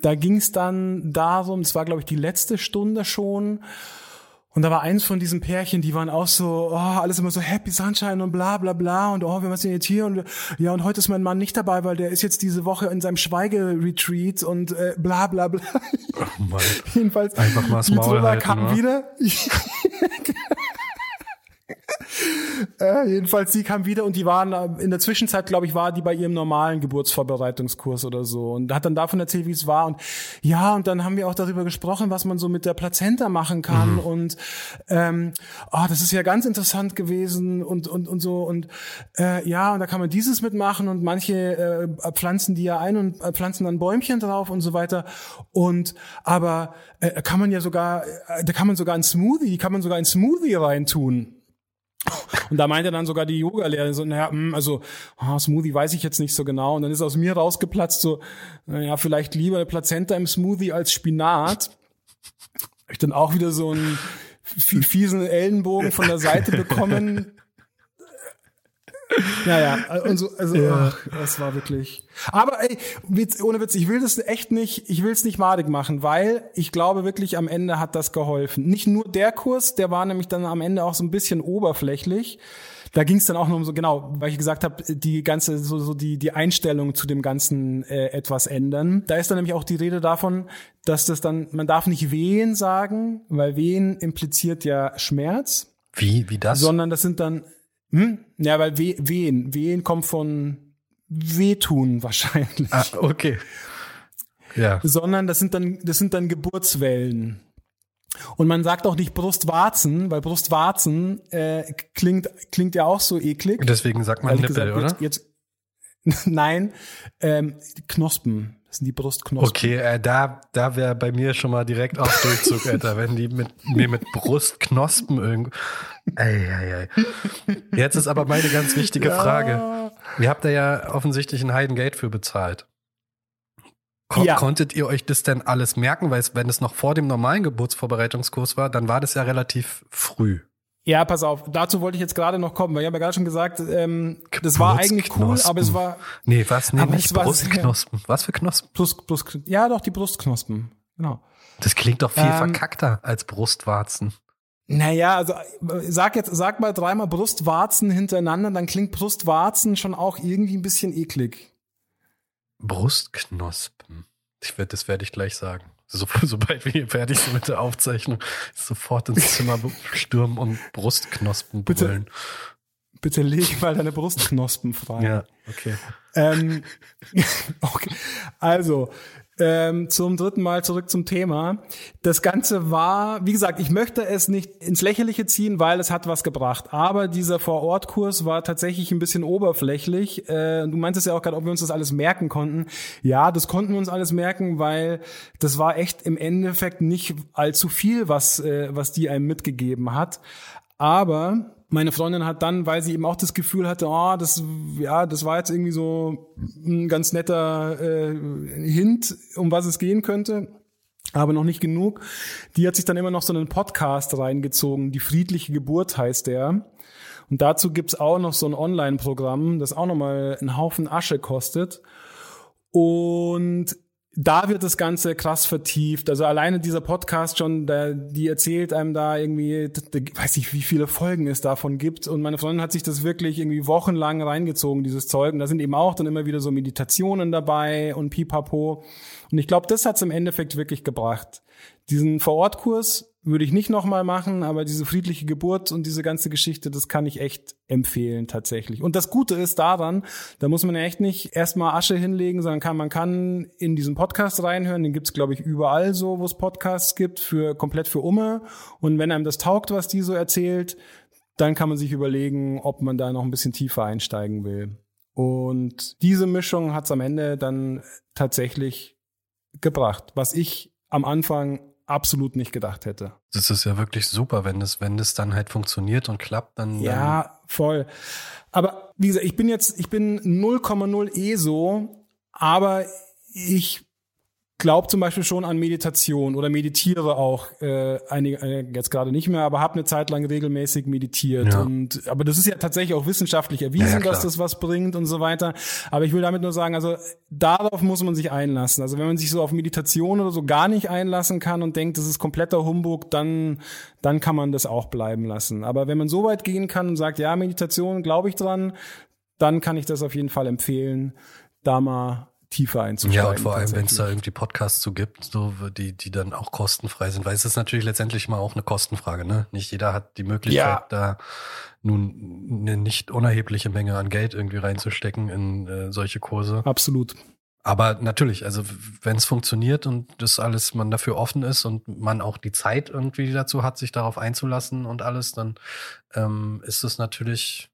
[SPEAKER 3] Da ging es dann darum, es war glaube ich die letzte Stunde schon. Und da war eins von diesen Pärchen, die waren auch so, oh, alles immer so Happy Sunshine und bla bla bla und oh, wir sind jetzt hier und ja, und heute ist mein Mann nicht dabei, weil der ist jetzt diese Woche in seinem Schweigeretreat und äh, bla bla bla.
[SPEAKER 1] Oh Mann. Jedenfalls. Einfach mal Maul halten,
[SPEAKER 3] kam ne? wieder. Äh, jedenfalls, sie kam wieder und die waren äh, in der Zwischenzeit, glaube ich, war die bei ihrem normalen Geburtsvorbereitungskurs oder so und hat dann davon erzählt, wie es war und ja, und dann haben wir auch darüber gesprochen, was man so mit der Plazenta machen kann mhm. und ähm, oh, das ist ja ganz interessant gewesen und und und so und äh, ja, und da kann man dieses mitmachen und manche äh, pflanzen die ja ein und äh, pflanzen dann Bäumchen drauf und so weiter und aber äh, kann man ja sogar, äh, da kann man sogar ein Smoothie, kann man sogar ein Smoothie reintun. Und da meinte dann sogar die Yoga-Lehrerin so, naja, hm, also oh, Smoothie weiß ich jetzt nicht so genau. Und dann ist aus mir rausgeplatzt so, naja, vielleicht lieber Plazenta im Smoothie als Spinat. Ich dann auch wieder so einen fiesen Ellenbogen von der Seite bekommen. Ja, ja, also, also ja. Ach, das war wirklich. Aber ey, Witz, ohne Witz, ich will das echt nicht, ich will es nicht madig machen, weil ich glaube wirklich, am Ende hat das geholfen. Nicht nur der Kurs, der war nämlich dann am Ende auch so ein bisschen oberflächlich. Da ging es dann auch nur um so, genau, weil ich gesagt habe, die ganze, so, so die, die Einstellung zu dem Ganzen äh, etwas ändern. Da ist dann nämlich auch die Rede davon, dass das dann, man darf nicht wehen sagen, weil wehen impliziert ja Schmerz.
[SPEAKER 1] Wie, wie das?
[SPEAKER 3] Sondern das sind dann, hm? Ja, weil we wehen. Wehen kommt von wehtun wahrscheinlich.
[SPEAKER 1] Ah, okay. Ja.
[SPEAKER 3] Sondern das sind dann, das sind dann Geburtswellen. Und man sagt auch nicht Brustwarzen, weil Brustwarzen äh, klingt, klingt ja auch so eklig.
[SPEAKER 1] Deswegen sagt man Nippel, gesagt, oder?
[SPEAKER 3] Jetzt, jetzt nein, ähm, Knospen. Das sind die Brustknospen.
[SPEAKER 1] Okay, äh, da, da wäre bei mir schon mal direkt auf Durchzug, Alter, wenn die mit mir mit Brustknospen irgendwo. Ey. Jetzt ist aber meine ganz wichtige ja. Frage. Ihr habt da ja offensichtlich ein Heidengeld für bezahlt. Kon ja. Konntet ihr euch das denn alles merken? Weil es, wenn es noch vor dem normalen Geburtsvorbereitungskurs war, dann war das ja relativ früh.
[SPEAKER 3] Ja, pass auf, dazu wollte ich jetzt gerade noch kommen, weil ich habe ja gerade schon gesagt, ähm, das war eigentlich cool, aber es war.
[SPEAKER 1] Nee, was? Nee, nicht Brustknospen. Was für Knospen?
[SPEAKER 3] Plus, plus, ja, doch, die Brustknospen. Genau.
[SPEAKER 1] Das klingt doch viel ähm, verkackter als Brustwarzen.
[SPEAKER 3] Naja, also sag jetzt, sag mal dreimal Brustwarzen hintereinander, dann klingt Brustwarzen schon auch irgendwie ein bisschen eklig.
[SPEAKER 1] Brustknospen. Ich werd, das werde ich gleich sagen. So, sobald wir hier fertig sind mit der Aufzeichnung, sofort ins Zimmer stürmen und Brustknospen brüllen.
[SPEAKER 3] bitte leg mal deine Brustknospen frei.
[SPEAKER 1] Ja, okay.
[SPEAKER 3] Ähm, okay. Also, ähm, zum dritten Mal zurück zum Thema. Das Ganze war, wie gesagt, ich möchte es nicht ins Lächerliche ziehen, weil es hat was gebracht. Aber dieser Vor-Ort-Kurs war tatsächlich ein bisschen oberflächlich. Äh, du meintest ja auch gerade, ob wir uns das alles merken konnten. Ja, das konnten wir uns alles merken, weil das war echt im Endeffekt nicht allzu viel, was, äh, was die einem mitgegeben hat. Aber meine Freundin hat dann, weil sie eben auch das Gefühl hatte, oh, das, ja, das war jetzt irgendwie so ein ganz netter äh, Hint, um was es gehen könnte, aber noch nicht genug. Die hat sich dann immer noch so einen Podcast reingezogen. Die friedliche Geburt heißt der. Und dazu gibt's auch noch so ein Online-Programm, das auch nochmal einen Haufen Asche kostet. Und da wird das Ganze krass vertieft. Also alleine dieser Podcast schon, der, die erzählt einem da irgendwie, weiß ich, wie viele Folgen es davon gibt. Und meine Freundin hat sich das wirklich irgendwie wochenlang reingezogen, dieses Zeug. Und da sind eben auch dann immer wieder so Meditationen dabei und pipapo. Und ich glaube, das hat's im Endeffekt wirklich gebracht. Diesen Vorortkurs würde ich nicht nochmal machen, aber diese friedliche Geburt und diese ganze Geschichte, das kann ich echt empfehlen tatsächlich. Und das Gute ist daran, da muss man ja echt nicht erstmal Asche hinlegen, sondern kann, man kann in diesen Podcast reinhören, den gibt's glaube ich überall so, wo es Podcasts gibt, für komplett für Umme. Und wenn einem das taugt, was die so erzählt, dann kann man sich überlegen, ob man da noch ein bisschen tiefer einsteigen will. Und diese Mischung hat's am Ende dann tatsächlich gebracht, was ich am Anfang absolut nicht gedacht hätte.
[SPEAKER 1] Das ist ja wirklich super, wenn das, wenn das dann halt funktioniert und klappt, dann.
[SPEAKER 3] Ja,
[SPEAKER 1] dann
[SPEAKER 3] voll. Aber wie gesagt, ich bin jetzt, ich bin 0,0 eh so, aber ich glaube zum Beispiel schon an Meditation oder meditiere auch äh, einige äh, jetzt gerade nicht mehr, aber habe eine Zeit lang regelmäßig meditiert ja. und aber das ist ja tatsächlich auch wissenschaftlich erwiesen, ja, ja, dass das was bringt und so weiter. Aber ich will damit nur sagen, also darauf muss man sich einlassen. Also wenn man sich so auf Meditation oder so gar nicht einlassen kann und denkt, das ist kompletter Humbug, dann dann kann man das auch bleiben lassen. Aber wenn man so weit gehen kann und sagt, ja Meditation, glaube ich dran, dann kann ich das auf jeden Fall empfehlen, da mal tiefer einzusteigen.
[SPEAKER 1] Ja, und vor allem, wenn es da irgendwie Podcasts zu gibt, so die, die dann auch kostenfrei sind, weil es ist natürlich letztendlich mal auch eine Kostenfrage, ne? Nicht jeder hat die Möglichkeit, ja. da nun eine nicht unerhebliche Menge an Geld irgendwie reinzustecken in äh, solche Kurse.
[SPEAKER 3] Absolut.
[SPEAKER 1] Aber natürlich, also wenn es funktioniert und das alles man dafür offen ist und man auch die Zeit irgendwie dazu hat, sich darauf einzulassen und alles, dann ähm, ist es natürlich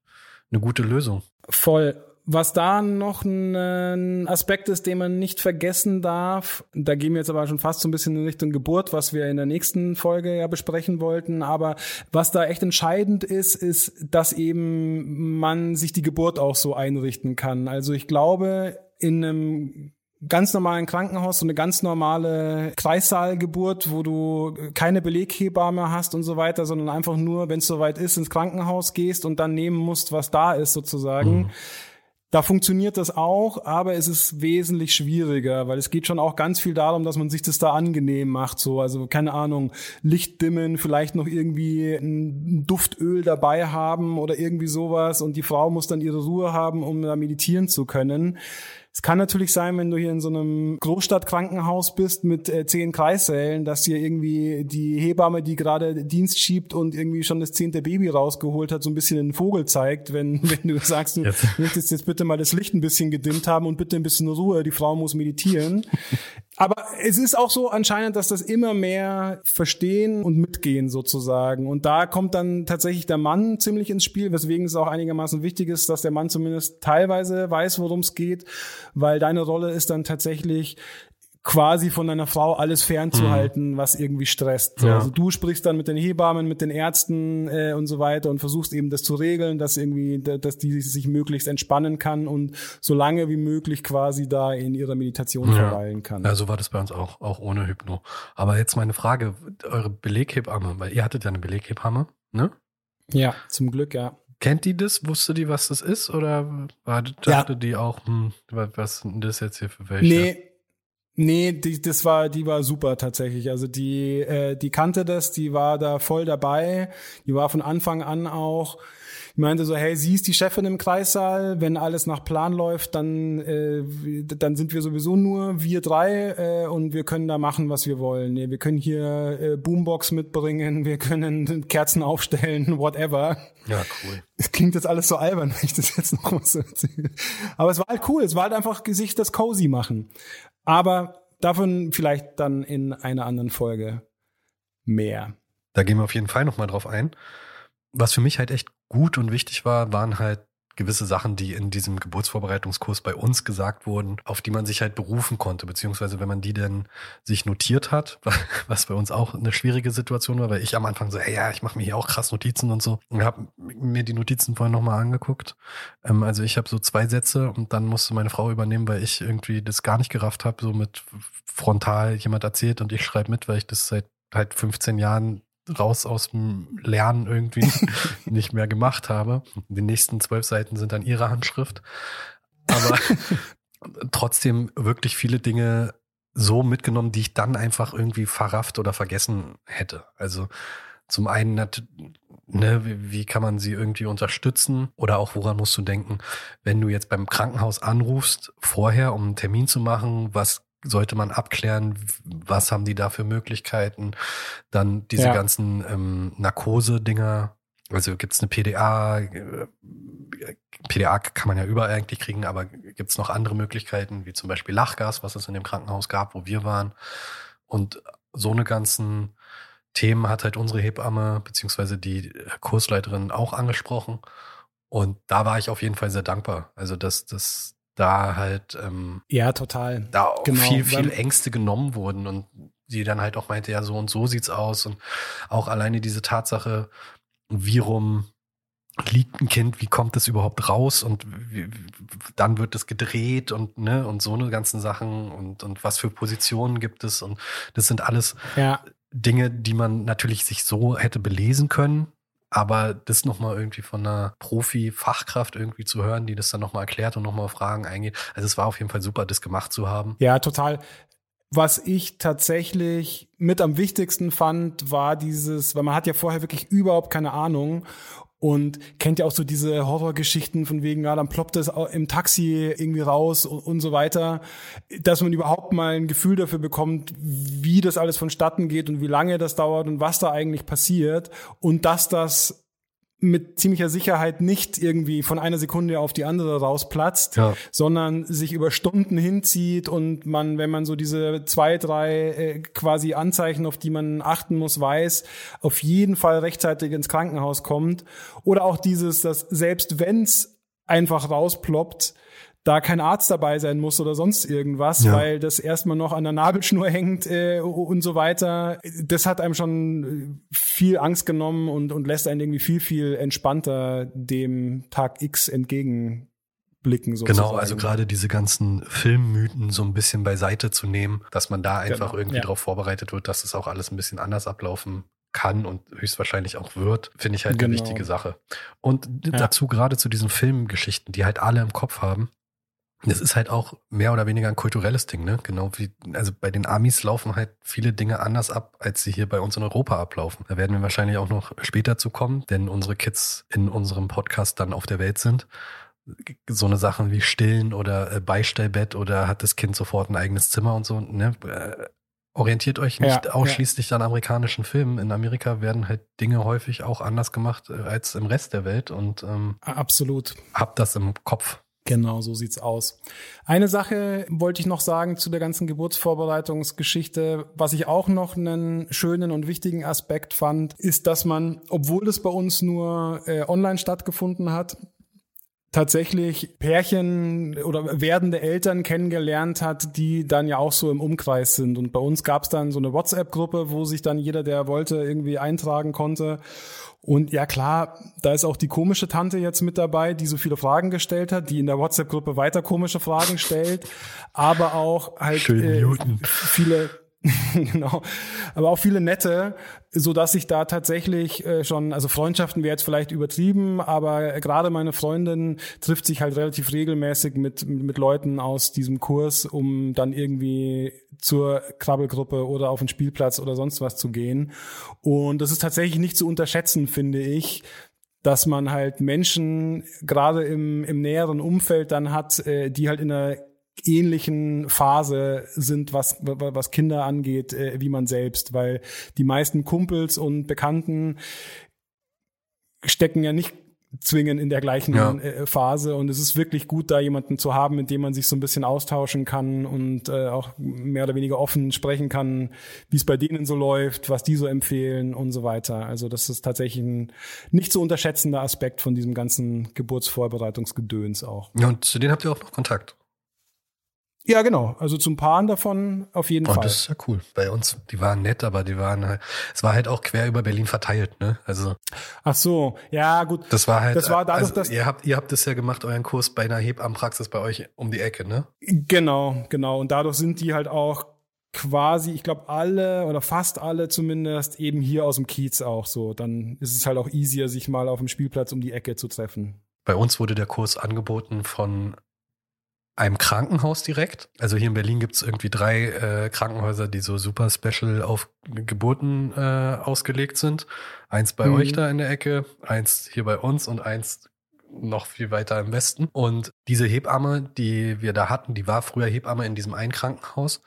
[SPEAKER 1] eine gute Lösung.
[SPEAKER 3] Voll. Was da noch ein Aspekt ist, den man nicht vergessen darf, da gehen wir jetzt aber schon fast so ein bisschen in Richtung Geburt, was wir in der nächsten Folge ja besprechen wollten. Aber was da echt entscheidend ist, ist, dass eben man sich die Geburt auch so einrichten kann. Also ich glaube, in einem ganz normalen Krankenhaus, so eine ganz normale Kreissaalgeburt, wo du keine Beleghebamme hast und so weiter, sondern einfach nur, wenn es soweit ist, ins Krankenhaus gehst und dann nehmen musst, was da ist sozusagen. Mhm da funktioniert das auch, aber es ist wesentlich schwieriger, weil es geht schon auch ganz viel darum, dass man sich das da angenehm macht. So, also keine Ahnung, Licht dimmen, vielleicht noch irgendwie ein Duftöl dabei haben oder irgendwie sowas und die Frau muss dann ihre Ruhe haben, um da meditieren zu können. Es kann natürlich sein, wenn du hier in so einem Großstadtkrankenhaus bist mit äh, zehn Kreissälen, dass dir irgendwie die Hebamme, die gerade Dienst schiebt und irgendwie schon das zehnte Baby rausgeholt hat, so ein bisschen den Vogel zeigt, wenn, wenn du sagst, du möchtest jetzt bitte mal das Licht ein bisschen gedimmt haben und bitte ein bisschen Ruhe, die Frau muss meditieren. Aber es ist auch so anscheinend, dass das immer mehr verstehen und mitgehen sozusagen. Und da kommt dann tatsächlich der Mann ziemlich ins Spiel, weswegen es auch einigermaßen wichtig ist, dass der Mann zumindest teilweise weiß, worum es geht, weil deine Rolle ist dann tatsächlich quasi von deiner Frau alles fernzuhalten, mhm. was irgendwie stresst. Ja. Also du sprichst dann mit den Hebammen, mit den Ärzten äh, und so weiter und versuchst eben das zu regeln, dass irgendwie, dass die sich möglichst entspannen kann und so lange wie möglich quasi da in ihrer Meditation ja. verweilen kann.
[SPEAKER 1] Ja, so war das bei uns auch, auch ohne Hypno. Aber jetzt meine Frage, eure Beleghebamme, weil ihr hattet ja eine Beleghebamme, ne?
[SPEAKER 3] Ja, zum Glück, ja.
[SPEAKER 1] Kennt die das? Wusste die, was das ist? Oder war, dachte ja. die auch, hm, was ist das jetzt hier für welche?
[SPEAKER 3] Nee, Nee, die, das war, die war super tatsächlich. Also die, äh, die kannte das, die war da voll dabei. Die war von Anfang an auch. Ich meinte so, hey, sie ist die Chefin im Kreissaal, wenn alles nach Plan läuft, dann, äh, dann sind wir sowieso nur wir drei äh, und wir können da machen, was wir wollen. Nee, wir können hier äh, Boombox mitbringen, wir können Kerzen aufstellen, whatever.
[SPEAKER 1] Ja, cool.
[SPEAKER 3] Es klingt jetzt alles so albern, wenn ich das jetzt noch mal so erzähle. Aber es war halt cool, es war halt einfach Gesicht das cozy machen. Aber davon vielleicht dann in einer anderen Folge mehr.
[SPEAKER 1] Da gehen wir auf jeden Fall nochmal drauf ein. Was für mich halt echt gut und wichtig war, waren halt gewisse Sachen, die in diesem Geburtsvorbereitungskurs bei uns gesagt wurden, auf die man sich halt berufen konnte, beziehungsweise wenn man die denn sich notiert hat, was bei uns auch eine schwierige Situation war, weil ich am Anfang so, hey, ja, ich mache mir hier auch krass Notizen und so und habe mir die Notizen vorhin nochmal angeguckt. Ähm, also ich habe so zwei Sätze und dann musste meine Frau übernehmen, weil ich irgendwie das gar nicht gerafft habe, so mit frontal jemand erzählt und ich schreibe mit, weil ich das seit halt 15 Jahren raus aus dem Lernen irgendwie nicht mehr gemacht habe. Die nächsten zwölf Seiten sind dann ihre Handschrift. Aber trotzdem wirklich viele Dinge so mitgenommen, die ich dann einfach irgendwie verrafft oder vergessen hätte. Also zum einen, ne, wie, wie kann man sie irgendwie unterstützen? Oder auch woran musst du denken, wenn du jetzt beim Krankenhaus anrufst, vorher, um einen Termin zu machen, was sollte man abklären, was haben die da für Möglichkeiten. Dann diese ja. ganzen ähm, Narkose-Dinger. Also gibt's eine PDA, äh, PDA kann man ja überall eigentlich kriegen, aber gibt's noch andere Möglichkeiten, wie zum Beispiel Lachgas, was es in dem Krankenhaus gab, wo wir waren. Und so eine ganzen Themen hat halt unsere Hebamme beziehungsweise die Kursleiterin auch angesprochen. Und da war ich auf jeden Fall sehr dankbar. Also dass, dass da halt ähm,
[SPEAKER 3] ja total
[SPEAKER 1] da auch genau. viel viel Ängste genommen wurden und die dann halt auch meinte ja so und so sieht's aus und auch alleine diese Tatsache wie rum liegt ein Kind wie kommt es überhaupt raus und wie, dann wird es gedreht und ne und so eine ganzen Sachen und und was für Positionen gibt es und das sind alles ja. Dinge die man natürlich sich so hätte belesen können aber das nochmal irgendwie von einer Profi-Fachkraft irgendwie zu hören, die das dann nochmal erklärt und nochmal Fragen eingeht. Also es war auf jeden Fall super, das gemacht zu haben.
[SPEAKER 3] Ja, total. Was ich tatsächlich mit am wichtigsten fand, war dieses, weil man hat ja vorher wirklich überhaupt keine Ahnung und kennt ja auch so diese Horrorgeschichten von wegen, ja, dann ploppt es im Taxi irgendwie raus und, und, so weiter, dass man überhaupt mal ein Gefühl dafür bekommt, wie das alles vonstatten geht und wie lange das dauert und was da eigentlich passiert und dass das mit ziemlicher Sicherheit nicht irgendwie von einer Sekunde auf die andere rausplatzt, ja. sondern sich über Stunden hinzieht und man, wenn man so diese zwei, drei äh, quasi Anzeichen, auf die man achten muss, weiß, auf jeden Fall rechtzeitig ins Krankenhaus kommt. Oder auch dieses, dass selbst wenn's einfach rausploppt, da kein Arzt dabei sein muss oder sonst irgendwas, ja. weil das erstmal noch an der Nabelschnur hängt äh, und so weiter. Das hat einem schon viel Angst genommen und, und lässt einen irgendwie viel, viel entspannter dem Tag X entgegen blicken.
[SPEAKER 1] Sozusagen. Genau, also gerade diese ganzen Filmmythen so ein bisschen beiseite zu nehmen, dass man da einfach genau, irgendwie ja. darauf vorbereitet wird, dass es auch alles ein bisschen anders ablaufen kann und höchstwahrscheinlich auch wird, finde ich halt genau. eine wichtige Sache. Und ja. dazu gerade zu diesen Filmgeschichten, die halt alle im Kopf haben, das ist halt auch mehr oder weniger ein kulturelles Ding, ne? Genau wie, also bei den Amis laufen halt viele Dinge anders ab, als sie hier bei uns in Europa ablaufen. Da werden wir wahrscheinlich auch noch später zu kommen, wenn unsere Kids in unserem Podcast dann auf der Welt sind. So eine Sachen wie Stillen oder äh, Beistellbett oder hat das Kind sofort ein eigenes Zimmer und so, ne? Äh, orientiert euch nicht ja, ausschließlich ja. an amerikanischen Filmen. In Amerika werden halt Dinge häufig auch anders gemacht äh, als im Rest der Welt und ähm,
[SPEAKER 3] absolut
[SPEAKER 1] habt das im Kopf.
[SPEAKER 3] Genau, so sieht's aus. Eine Sache wollte ich noch sagen zu der ganzen Geburtsvorbereitungsgeschichte. Was ich auch noch einen schönen und wichtigen Aspekt fand, ist, dass man, obwohl das bei uns nur äh, online stattgefunden hat, tatsächlich Pärchen oder werdende Eltern kennengelernt hat, die dann ja auch so im Umkreis sind. Und bei uns gab's dann so eine WhatsApp-Gruppe, wo sich dann jeder, der wollte, irgendwie eintragen konnte. Und ja klar, da ist auch die komische Tante jetzt mit dabei, die so viele Fragen gestellt hat, die in der WhatsApp-Gruppe weiter komische Fragen stellt, aber auch halt äh, viele genau. Aber auch viele nette, so dass ich da tatsächlich äh, schon, also Freundschaften wäre jetzt vielleicht übertrieben, aber gerade meine Freundin trifft sich halt relativ regelmäßig mit, mit Leuten aus diesem Kurs, um dann irgendwie zur Krabbelgruppe oder auf den Spielplatz oder sonst was zu gehen. Und das ist tatsächlich nicht zu unterschätzen, finde ich, dass man halt Menschen gerade im, im näheren Umfeld dann hat, äh, die halt in einer ähnlichen Phase sind, was, was Kinder angeht, äh, wie man selbst, weil die meisten Kumpels und Bekannten stecken ja nicht zwingen in der gleichen ja. äh, Phase und es ist wirklich gut, da jemanden zu haben, mit dem man sich so ein bisschen austauschen kann und äh, auch mehr oder weniger offen sprechen kann, wie es bei denen so läuft, was die so empfehlen und so weiter. Also das ist tatsächlich ein nicht zu unterschätzender Aspekt von diesem ganzen Geburtsvorbereitungsgedöns auch.
[SPEAKER 1] Ja, und zu denen habt ihr auch noch Kontakt.
[SPEAKER 3] Ja, genau. Also zum Paaren davon auf jeden oh, Fall.
[SPEAKER 1] Das ist ja cool. Bei uns, die waren nett, aber die waren halt, es war halt auch quer über Berlin verteilt, ne? Also.
[SPEAKER 3] Ach so, ja, gut.
[SPEAKER 1] Das war halt, das war dadurch, also, dass ihr habt, ihr habt es ja gemacht, euren Kurs bei einer Hebammenpraxis bei euch um die Ecke, ne?
[SPEAKER 3] Genau, genau. Und dadurch sind die halt auch quasi, ich glaube, alle oder fast alle zumindest eben hier aus dem Kiez auch so. Dann ist es halt auch easier, sich mal auf dem Spielplatz um die Ecke zu treffen.
[SPEAKER 1] Bei uns wurde der Kurs angeboten von einem Krankenhaus direkt. Also hier in Berlin gibt es irgendwie drei äh, Krankenhäuser, die so super special auf Geburten äh, ausgelegt sind. Eins bei mhm. euch da in der Ecke, eins hier bei uns und eins noch viel weiter im Westen. Und diese Hebamme, die wir da hatten, die war früher Hebamme in diesem einen Krankenhaus.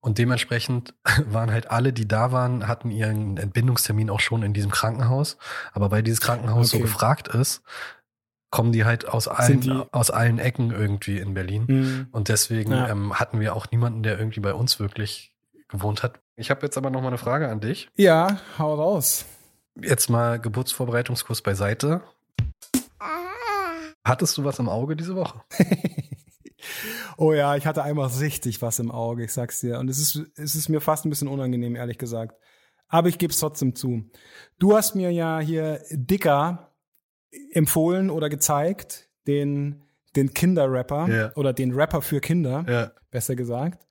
[SPEAKER 1] Und dementsprechend waren halt alle, die da waren, hatten ihren Entbindungstermin auch schon in diesem Krankenhaus. Aber weil dieses Krankenhaus okay. so gefragt ist, kommen die halt aus allen, aus allen Ecken irgendwie in Berlin. Mhm. Und deswegen ja. ähm, hatten wir auch niemanden, der irgendwie bei uns wirklich gewohnt hat. Ich habe jetzt aber noch mal eine Frage an dich.
[SPEAKER 3] Ja, hau raus.
[SPEAKER 1] Jetzt mal Geburtsvorbereitungskurs beiseite. Hattest du was im Auge diese Woche?
[SPEAKER 3] oh ja, ich hatte einmal richtig was im Auge, ich sag's dir. Und es ist, es ist mir fast ein bisschen unangenehm, ehrlich gesagt. Aber ich gebe es trotzdem zu. Du hast mir ja hier dicker empfohlen oder gezeigt, den, den Kinderrapper ja. oder den Rapper für Kinder, ja. besser gesagt.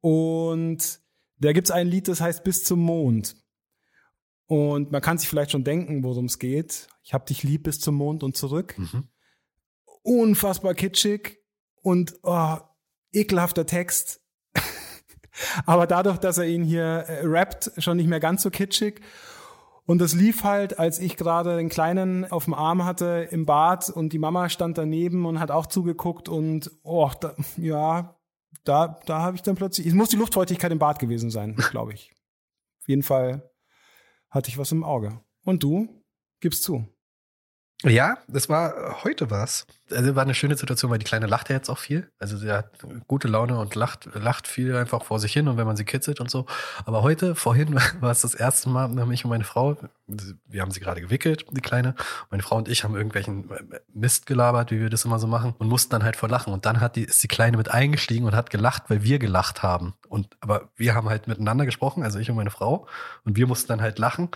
[SPEAKER 3] Und da gibt's ein Lied, das heißt Bis zum Mond. Und man kann sich vielleicht schon denken, worum es geht. Ich hab dich lieb bis zum Mond und zurück. Mhm. Unfassbar kitschig und oh, ekelhafter Text. Aber dadurch, dass er ihn hier äh, rappt, schon nicht mehr ganz so kitschig. Und das lief halt, als ich gerade den Kleinen auf dem Arm hatte im Bad und die Mama stand daneben und hat auch zugeguckt und oh, da, ja, da, da habe ich dann plötzlich, es muss die Luftfeuchtigkeit im Bad gewesen sein, glaube ich. Auf jeden Fall hatte ich was im Auge. Und du? Gib's zu.
[SPEAKER 1] Ja, das war heute was. Also war eine schöne Situation, weil die Kleine lacht ja jetzt auch viel. Also sie hat gute Laune und lacht, lacht viel einfach vor sich hin und wenn man sie kitzelt und so. Aber heute, vorhin war es das erste Mal, haben ich und meine Frau, wir haben sie gerade gewickelt, die Kleine. Meine Frau und ich haben irgendwelchen Mist gelabert, wie wir das immer so machen und mussten dann halt vor lachen. Und dann hat die, ist die Kleine mit eingestiegen und hat gelacht, weil wir gelacht haben. Und, aber wir haben halt miteinander gesprochen, also ich und meine Frau. Und wir mussten dann halt lachen.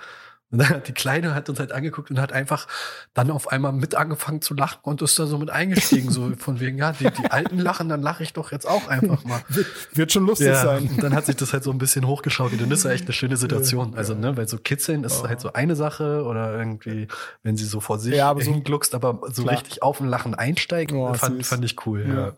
[SPEAKER 1] Und dann hat die Kleine hat uns halt angeguckt und hat einfach dann auf einmal mit angefangen zu lachen und ist da so mit eingestiegen, so von wegen, ja, die, die Alten lachen, dann lache ich doch jetzt auch einfach mal.
[SPEAKER 3] Wird, schon lustig ja, sein.
[SPEAKER 1] Und dann hat sich das halt so ein bisschen hochgeschaukelt und das ist ja echt eine schöne Situation. Also, ne, weil so Kitzeln ist oh. halt so eine Sache oder irgendwie, wenn sie so vor sich ja, aber so, hingluckst, aber so klar. richtig auf ein Lachen einsteigt, oh, fand, fand ich cool, ja. ja.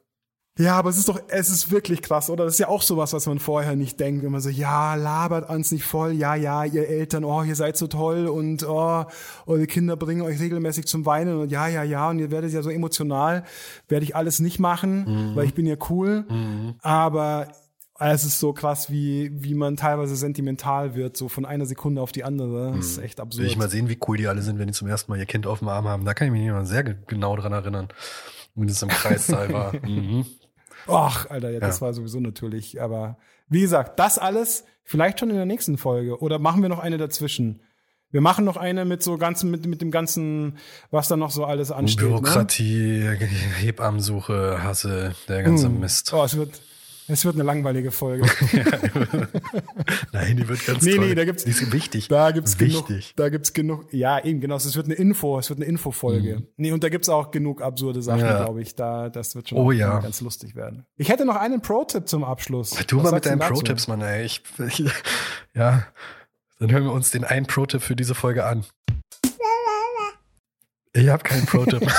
[SPEAKER 3] Ja, aber es ist doch, es ist wirklich krass, oder? Das ist ja auch sowas, was man vorher nicht denkt, wenn man so, ja, labert ans nicht voll, ja, ja, ihr Eltern, oh, ihr seid so toll und oh, eure Kinder bringen euch regelmäßig zum Weinen und ja, ja, ja, und ihr werdet ja so emotional, werde ich alles nicht machen, mhm. weil ich bin ja cool. Mhm. Aber es ist so krass, wie, wie man teilweise sentimental wird, so von einer Sekunde auf die andere. Das ist mhm. echt absurd.
[SPEAKER 1] Will ich mal sehen, wie cool die alle sind, wenn die zum ersten Mal ihr Kind auf dem Arm haben. Da kann ich mich immer sehr genau dran erinnern, wenn es im Kreissaal war. Mhm.
[SPEAKER 3] Ach, Alter, ja, das ja. war sowieso natürlich. Aber wie gesagt, das alles vielleicht schon in der nächsten Folge. Oder machen wir noch eine dazwischen? Wir machen noch eine mit so ganzen, mit, mit dem ganzen, was da noch so alles ansteht.
[SPEAKER 1] Ne? Bürokratie, ne? Hebammensuche, Hasse, der ganze mm. Mist.
[SPEAKER 3] Oh, es wird, es wird eine langweilige Folge.
[SPEAKER 1] Nein, die wird ganz nee, toll. Nee,
[SPEAKER 3] da gibt's,
[SPEAKER 1] die ist wichtig.
[SPEAKER 3] Da gibt's wichtig. genug. Da gibt's genug. Ja, eben, genau. Es wird eine Info, es wird eine Infofolge. Mhm. Nee, und da gibt's auch genug absurde Sachen, ja. glaube ich. Da, das wird schon
[SPEAKER 1] oh, ja.
[SPEAKER 3] ganz lustig werden. Ich hätte noch einen Pro-Tipp zum Abschluss.
[SPEAKER 1] Du Was mal mit deinen Pro-Tipps, Mann, ey. Ich, ich, ja. Dann hören wir uns den einen Pro-Tipp für diese Folge an. Ich habe keinen Pro-Tipp.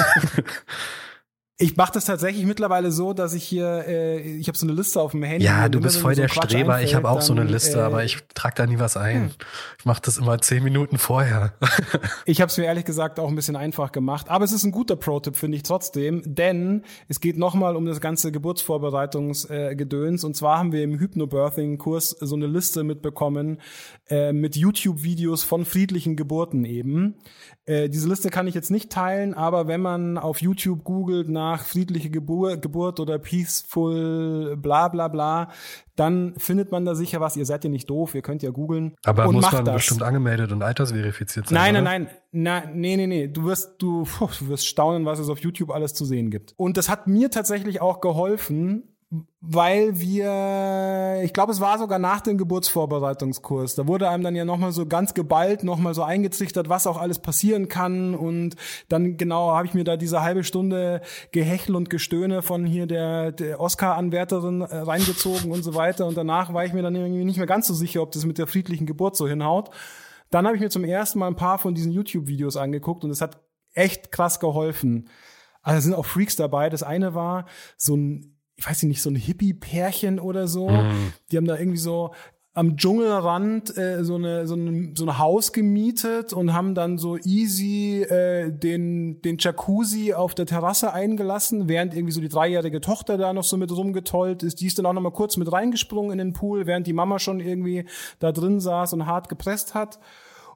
[SPEAKER 3] Ich mache das tatsächlich mittlerweile so, dass ich hier, äh, ich habe so eine Liste auf dem Handy.
[SPEAKER 1] Ja, du bist voll so der Streber. Einfällt, ich habe auch dann, so eine Liste, äh, aber ich trage da nie was ein. Hm. Ich mache das immer zehn Minuten vorher.
[SPEAKER 3] ich habe es mir ehrlich gesagt auch ein bisschen einfach gemacht, aber es ist ein guter Pro-Tipp, finde ich trotzdem, denn es geht nochmal um das ganze Geburtsvorbereitungsgedöns. Äh, und zwar haben wir im Hypnobirthing-Kurs so eine Liste mitbekommen äh, mit YouTube-Videos von friedlichen Geburten eben. Äh, diese Liste kann ich jetzt nicht teilen, aber wenn man auf YouTube googelt nach friedliche Gebur Geburt oder peaceful bla bla bla, dann findet man da sicher was. Ihr seid ja nicht doof, ihr könnt ja googeln.
[SPEAKER 1] Aber und muss man das. bestimmt angemeldet und altersverifiziert sein?
[SPEAKER 3] Nein, oder? nein, nein, nein, nee, nee, nee. Du wirst, du, du wirst staunen, was es auf YouTube alles zu sehen gibt. Und das hat mir tatsächlich auch geholfen, weil wir, ich glaube, es war sogar nach dem Geburtsvorbereitungskurs. Da wurde einem dann ja nochmal so ganz geballt, nochmal so eingetrichtert, was auch alles passieren kann. Und dann genau habe ich mir da diese halbe Stunde Gehechel und Gestöhne von hier der, der Oscar-Anwärterin äh, reingezogen und so weiter. Und danach war ich mir dann irgendwie nicht mehr ganz so sicher, ob das mit der friedlichen Geburt so hinhaut. Dann habe ich mir zum ersten Mal ein paar von diesen YouTube-Videos angeguckt und es hat echt krass geholfen. Also sind auch Freaks dabei. Das eine war so ein ich weiß nicht, so ein Hippie-Pärchen oder so. Mhm. Die haben da irgendwie so am Dschungelrand äh, so, eine, so, eine, so ein Haus gemietet und haben dann so easy äh, den, den Jacuzzi auf der Terrasse eingelassen, während irgendwie so die dreijährige Tochter da noch so mit rumgetollt ist. Die ist dann auch noch mal kurz mit reingesprungen in den Pool, während die Mama schon irgendwie da drin saß und hart gepresst hat.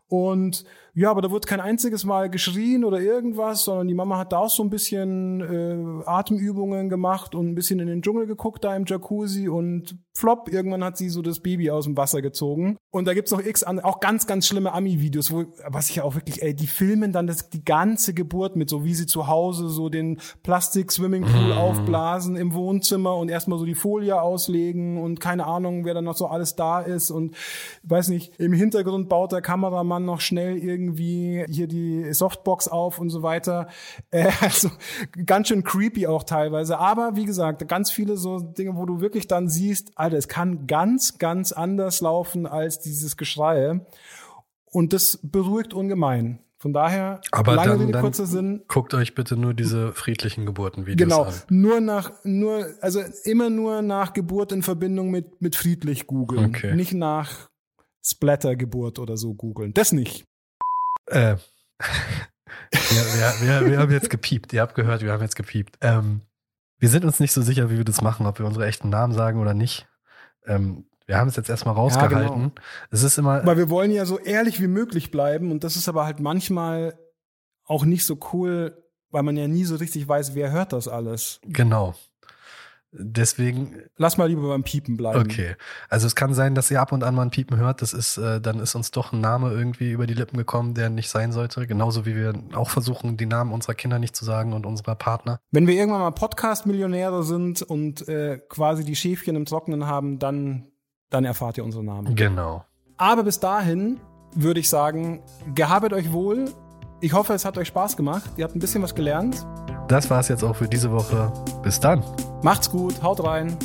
[SPEAKER 3] Und ja, aber da wurde kein einziges Mal geschrien oder irgendwas, sondern die Mama hat da auch so ein bisschen äh, Atemübungen gemacht und ein bisschen in den Dschungel geguckt da im Jacuzzi und flop, irgendwann hat sie so das Baby aus dem Wasser gezogen. Und da gibt's noch x an, auch ganz, ganz schlimme Ami-Videos, wo, was ich ja auch wirklich, ey, die filmen dann das, die ganze Geburt mit, so wie sie zu Hause so den Plastik-Swimmingpool mm. aufblasen im Wohnzimmer und erstmal so die Folie auslegen und keine Ahnung, wer dann noch so alles da ist und weiß nicht, im Hintergrund baut der Kameramann noch schnell irgendwie irgendwie hier die Softbox auf und so weiter. Äh, also ganz schön creepy auch teilweise. Aber wie gesagt, ganz viele so Dinge, wo du wirklich dann siehst, Alter, es kann ganz, ganz anders laufen als dieses Geschrei. Und das beruhigt ungemein. Von daher,
[SPEAKER 1] Aber lange dann, Rede, kurzer Sinn. Guckt euch bitte nur diese friedlichen Geburtenvideos
[SPEAKER 3] genau,
[SPEAKER 1] an.
[SPEAKER 3] Genau, nur nach, nur, also immer nur nach Geburt in Verbindung mit, mit friedlich googeln. Okay. Nicht nach Splatter-Geburt oder so googeln. Das nicht.
[SPEAKER 1] Äh, wir, wir, wir, wir, haben jetzt gepiept. Ihr habt gehört, wir haben jetzt gepiept. Ähm, wir sind uns nicht so sicher, wie wir das machen, ob wir unsere echten Namen sagen oder nicht. Ähm, wir haben es jetzt erstmal rausgehalten. Ja, genau. Es ist immer.
[SPEAKER 3] Weil wir wollen ja so ehrlich wie möglich bleiben und das ist aber halt manchmal auch nicht so cool, weil man ja nie so richtig weiß, wer hört das alles.
[SPEAKER 1] Genau. Deswegen.
[SPEAKER 3] Lass mal lieber beim Piepen bleiben.
[SPEAKER 1] Okay. Also es kann sein, dass ihr ab und an mal ein Piepen hört. Das ist, äh, dann ist uns doch ein Name irgendwie über die Lippen gekommen, der nicht sein sollte. Genauso wie wir auch versuchen, die Namen unserer Kinder nicht zu sagen und unserer Partner.
[SPEAKER 3] Wenn wir irgendwann mal Podcast-Millionäre sind und äh, quasi die Schäfchen im Trockenen haben, dann, dann erfahrt ihr unsere Namen.
[SPEAKER 1] Genau.
[SPEAKER 3] Aber bis dahin würde ich sagen, gehabet euch wohl. Ich hoffe, es hat euch Spaß gemacht. Ihr habt ein bisschen was gelernt.
[SPEAKER 1] Das war es jetzt auch für diese Woche. Bis dann.
[SPEAKER 3] Macht's gut, haut rein.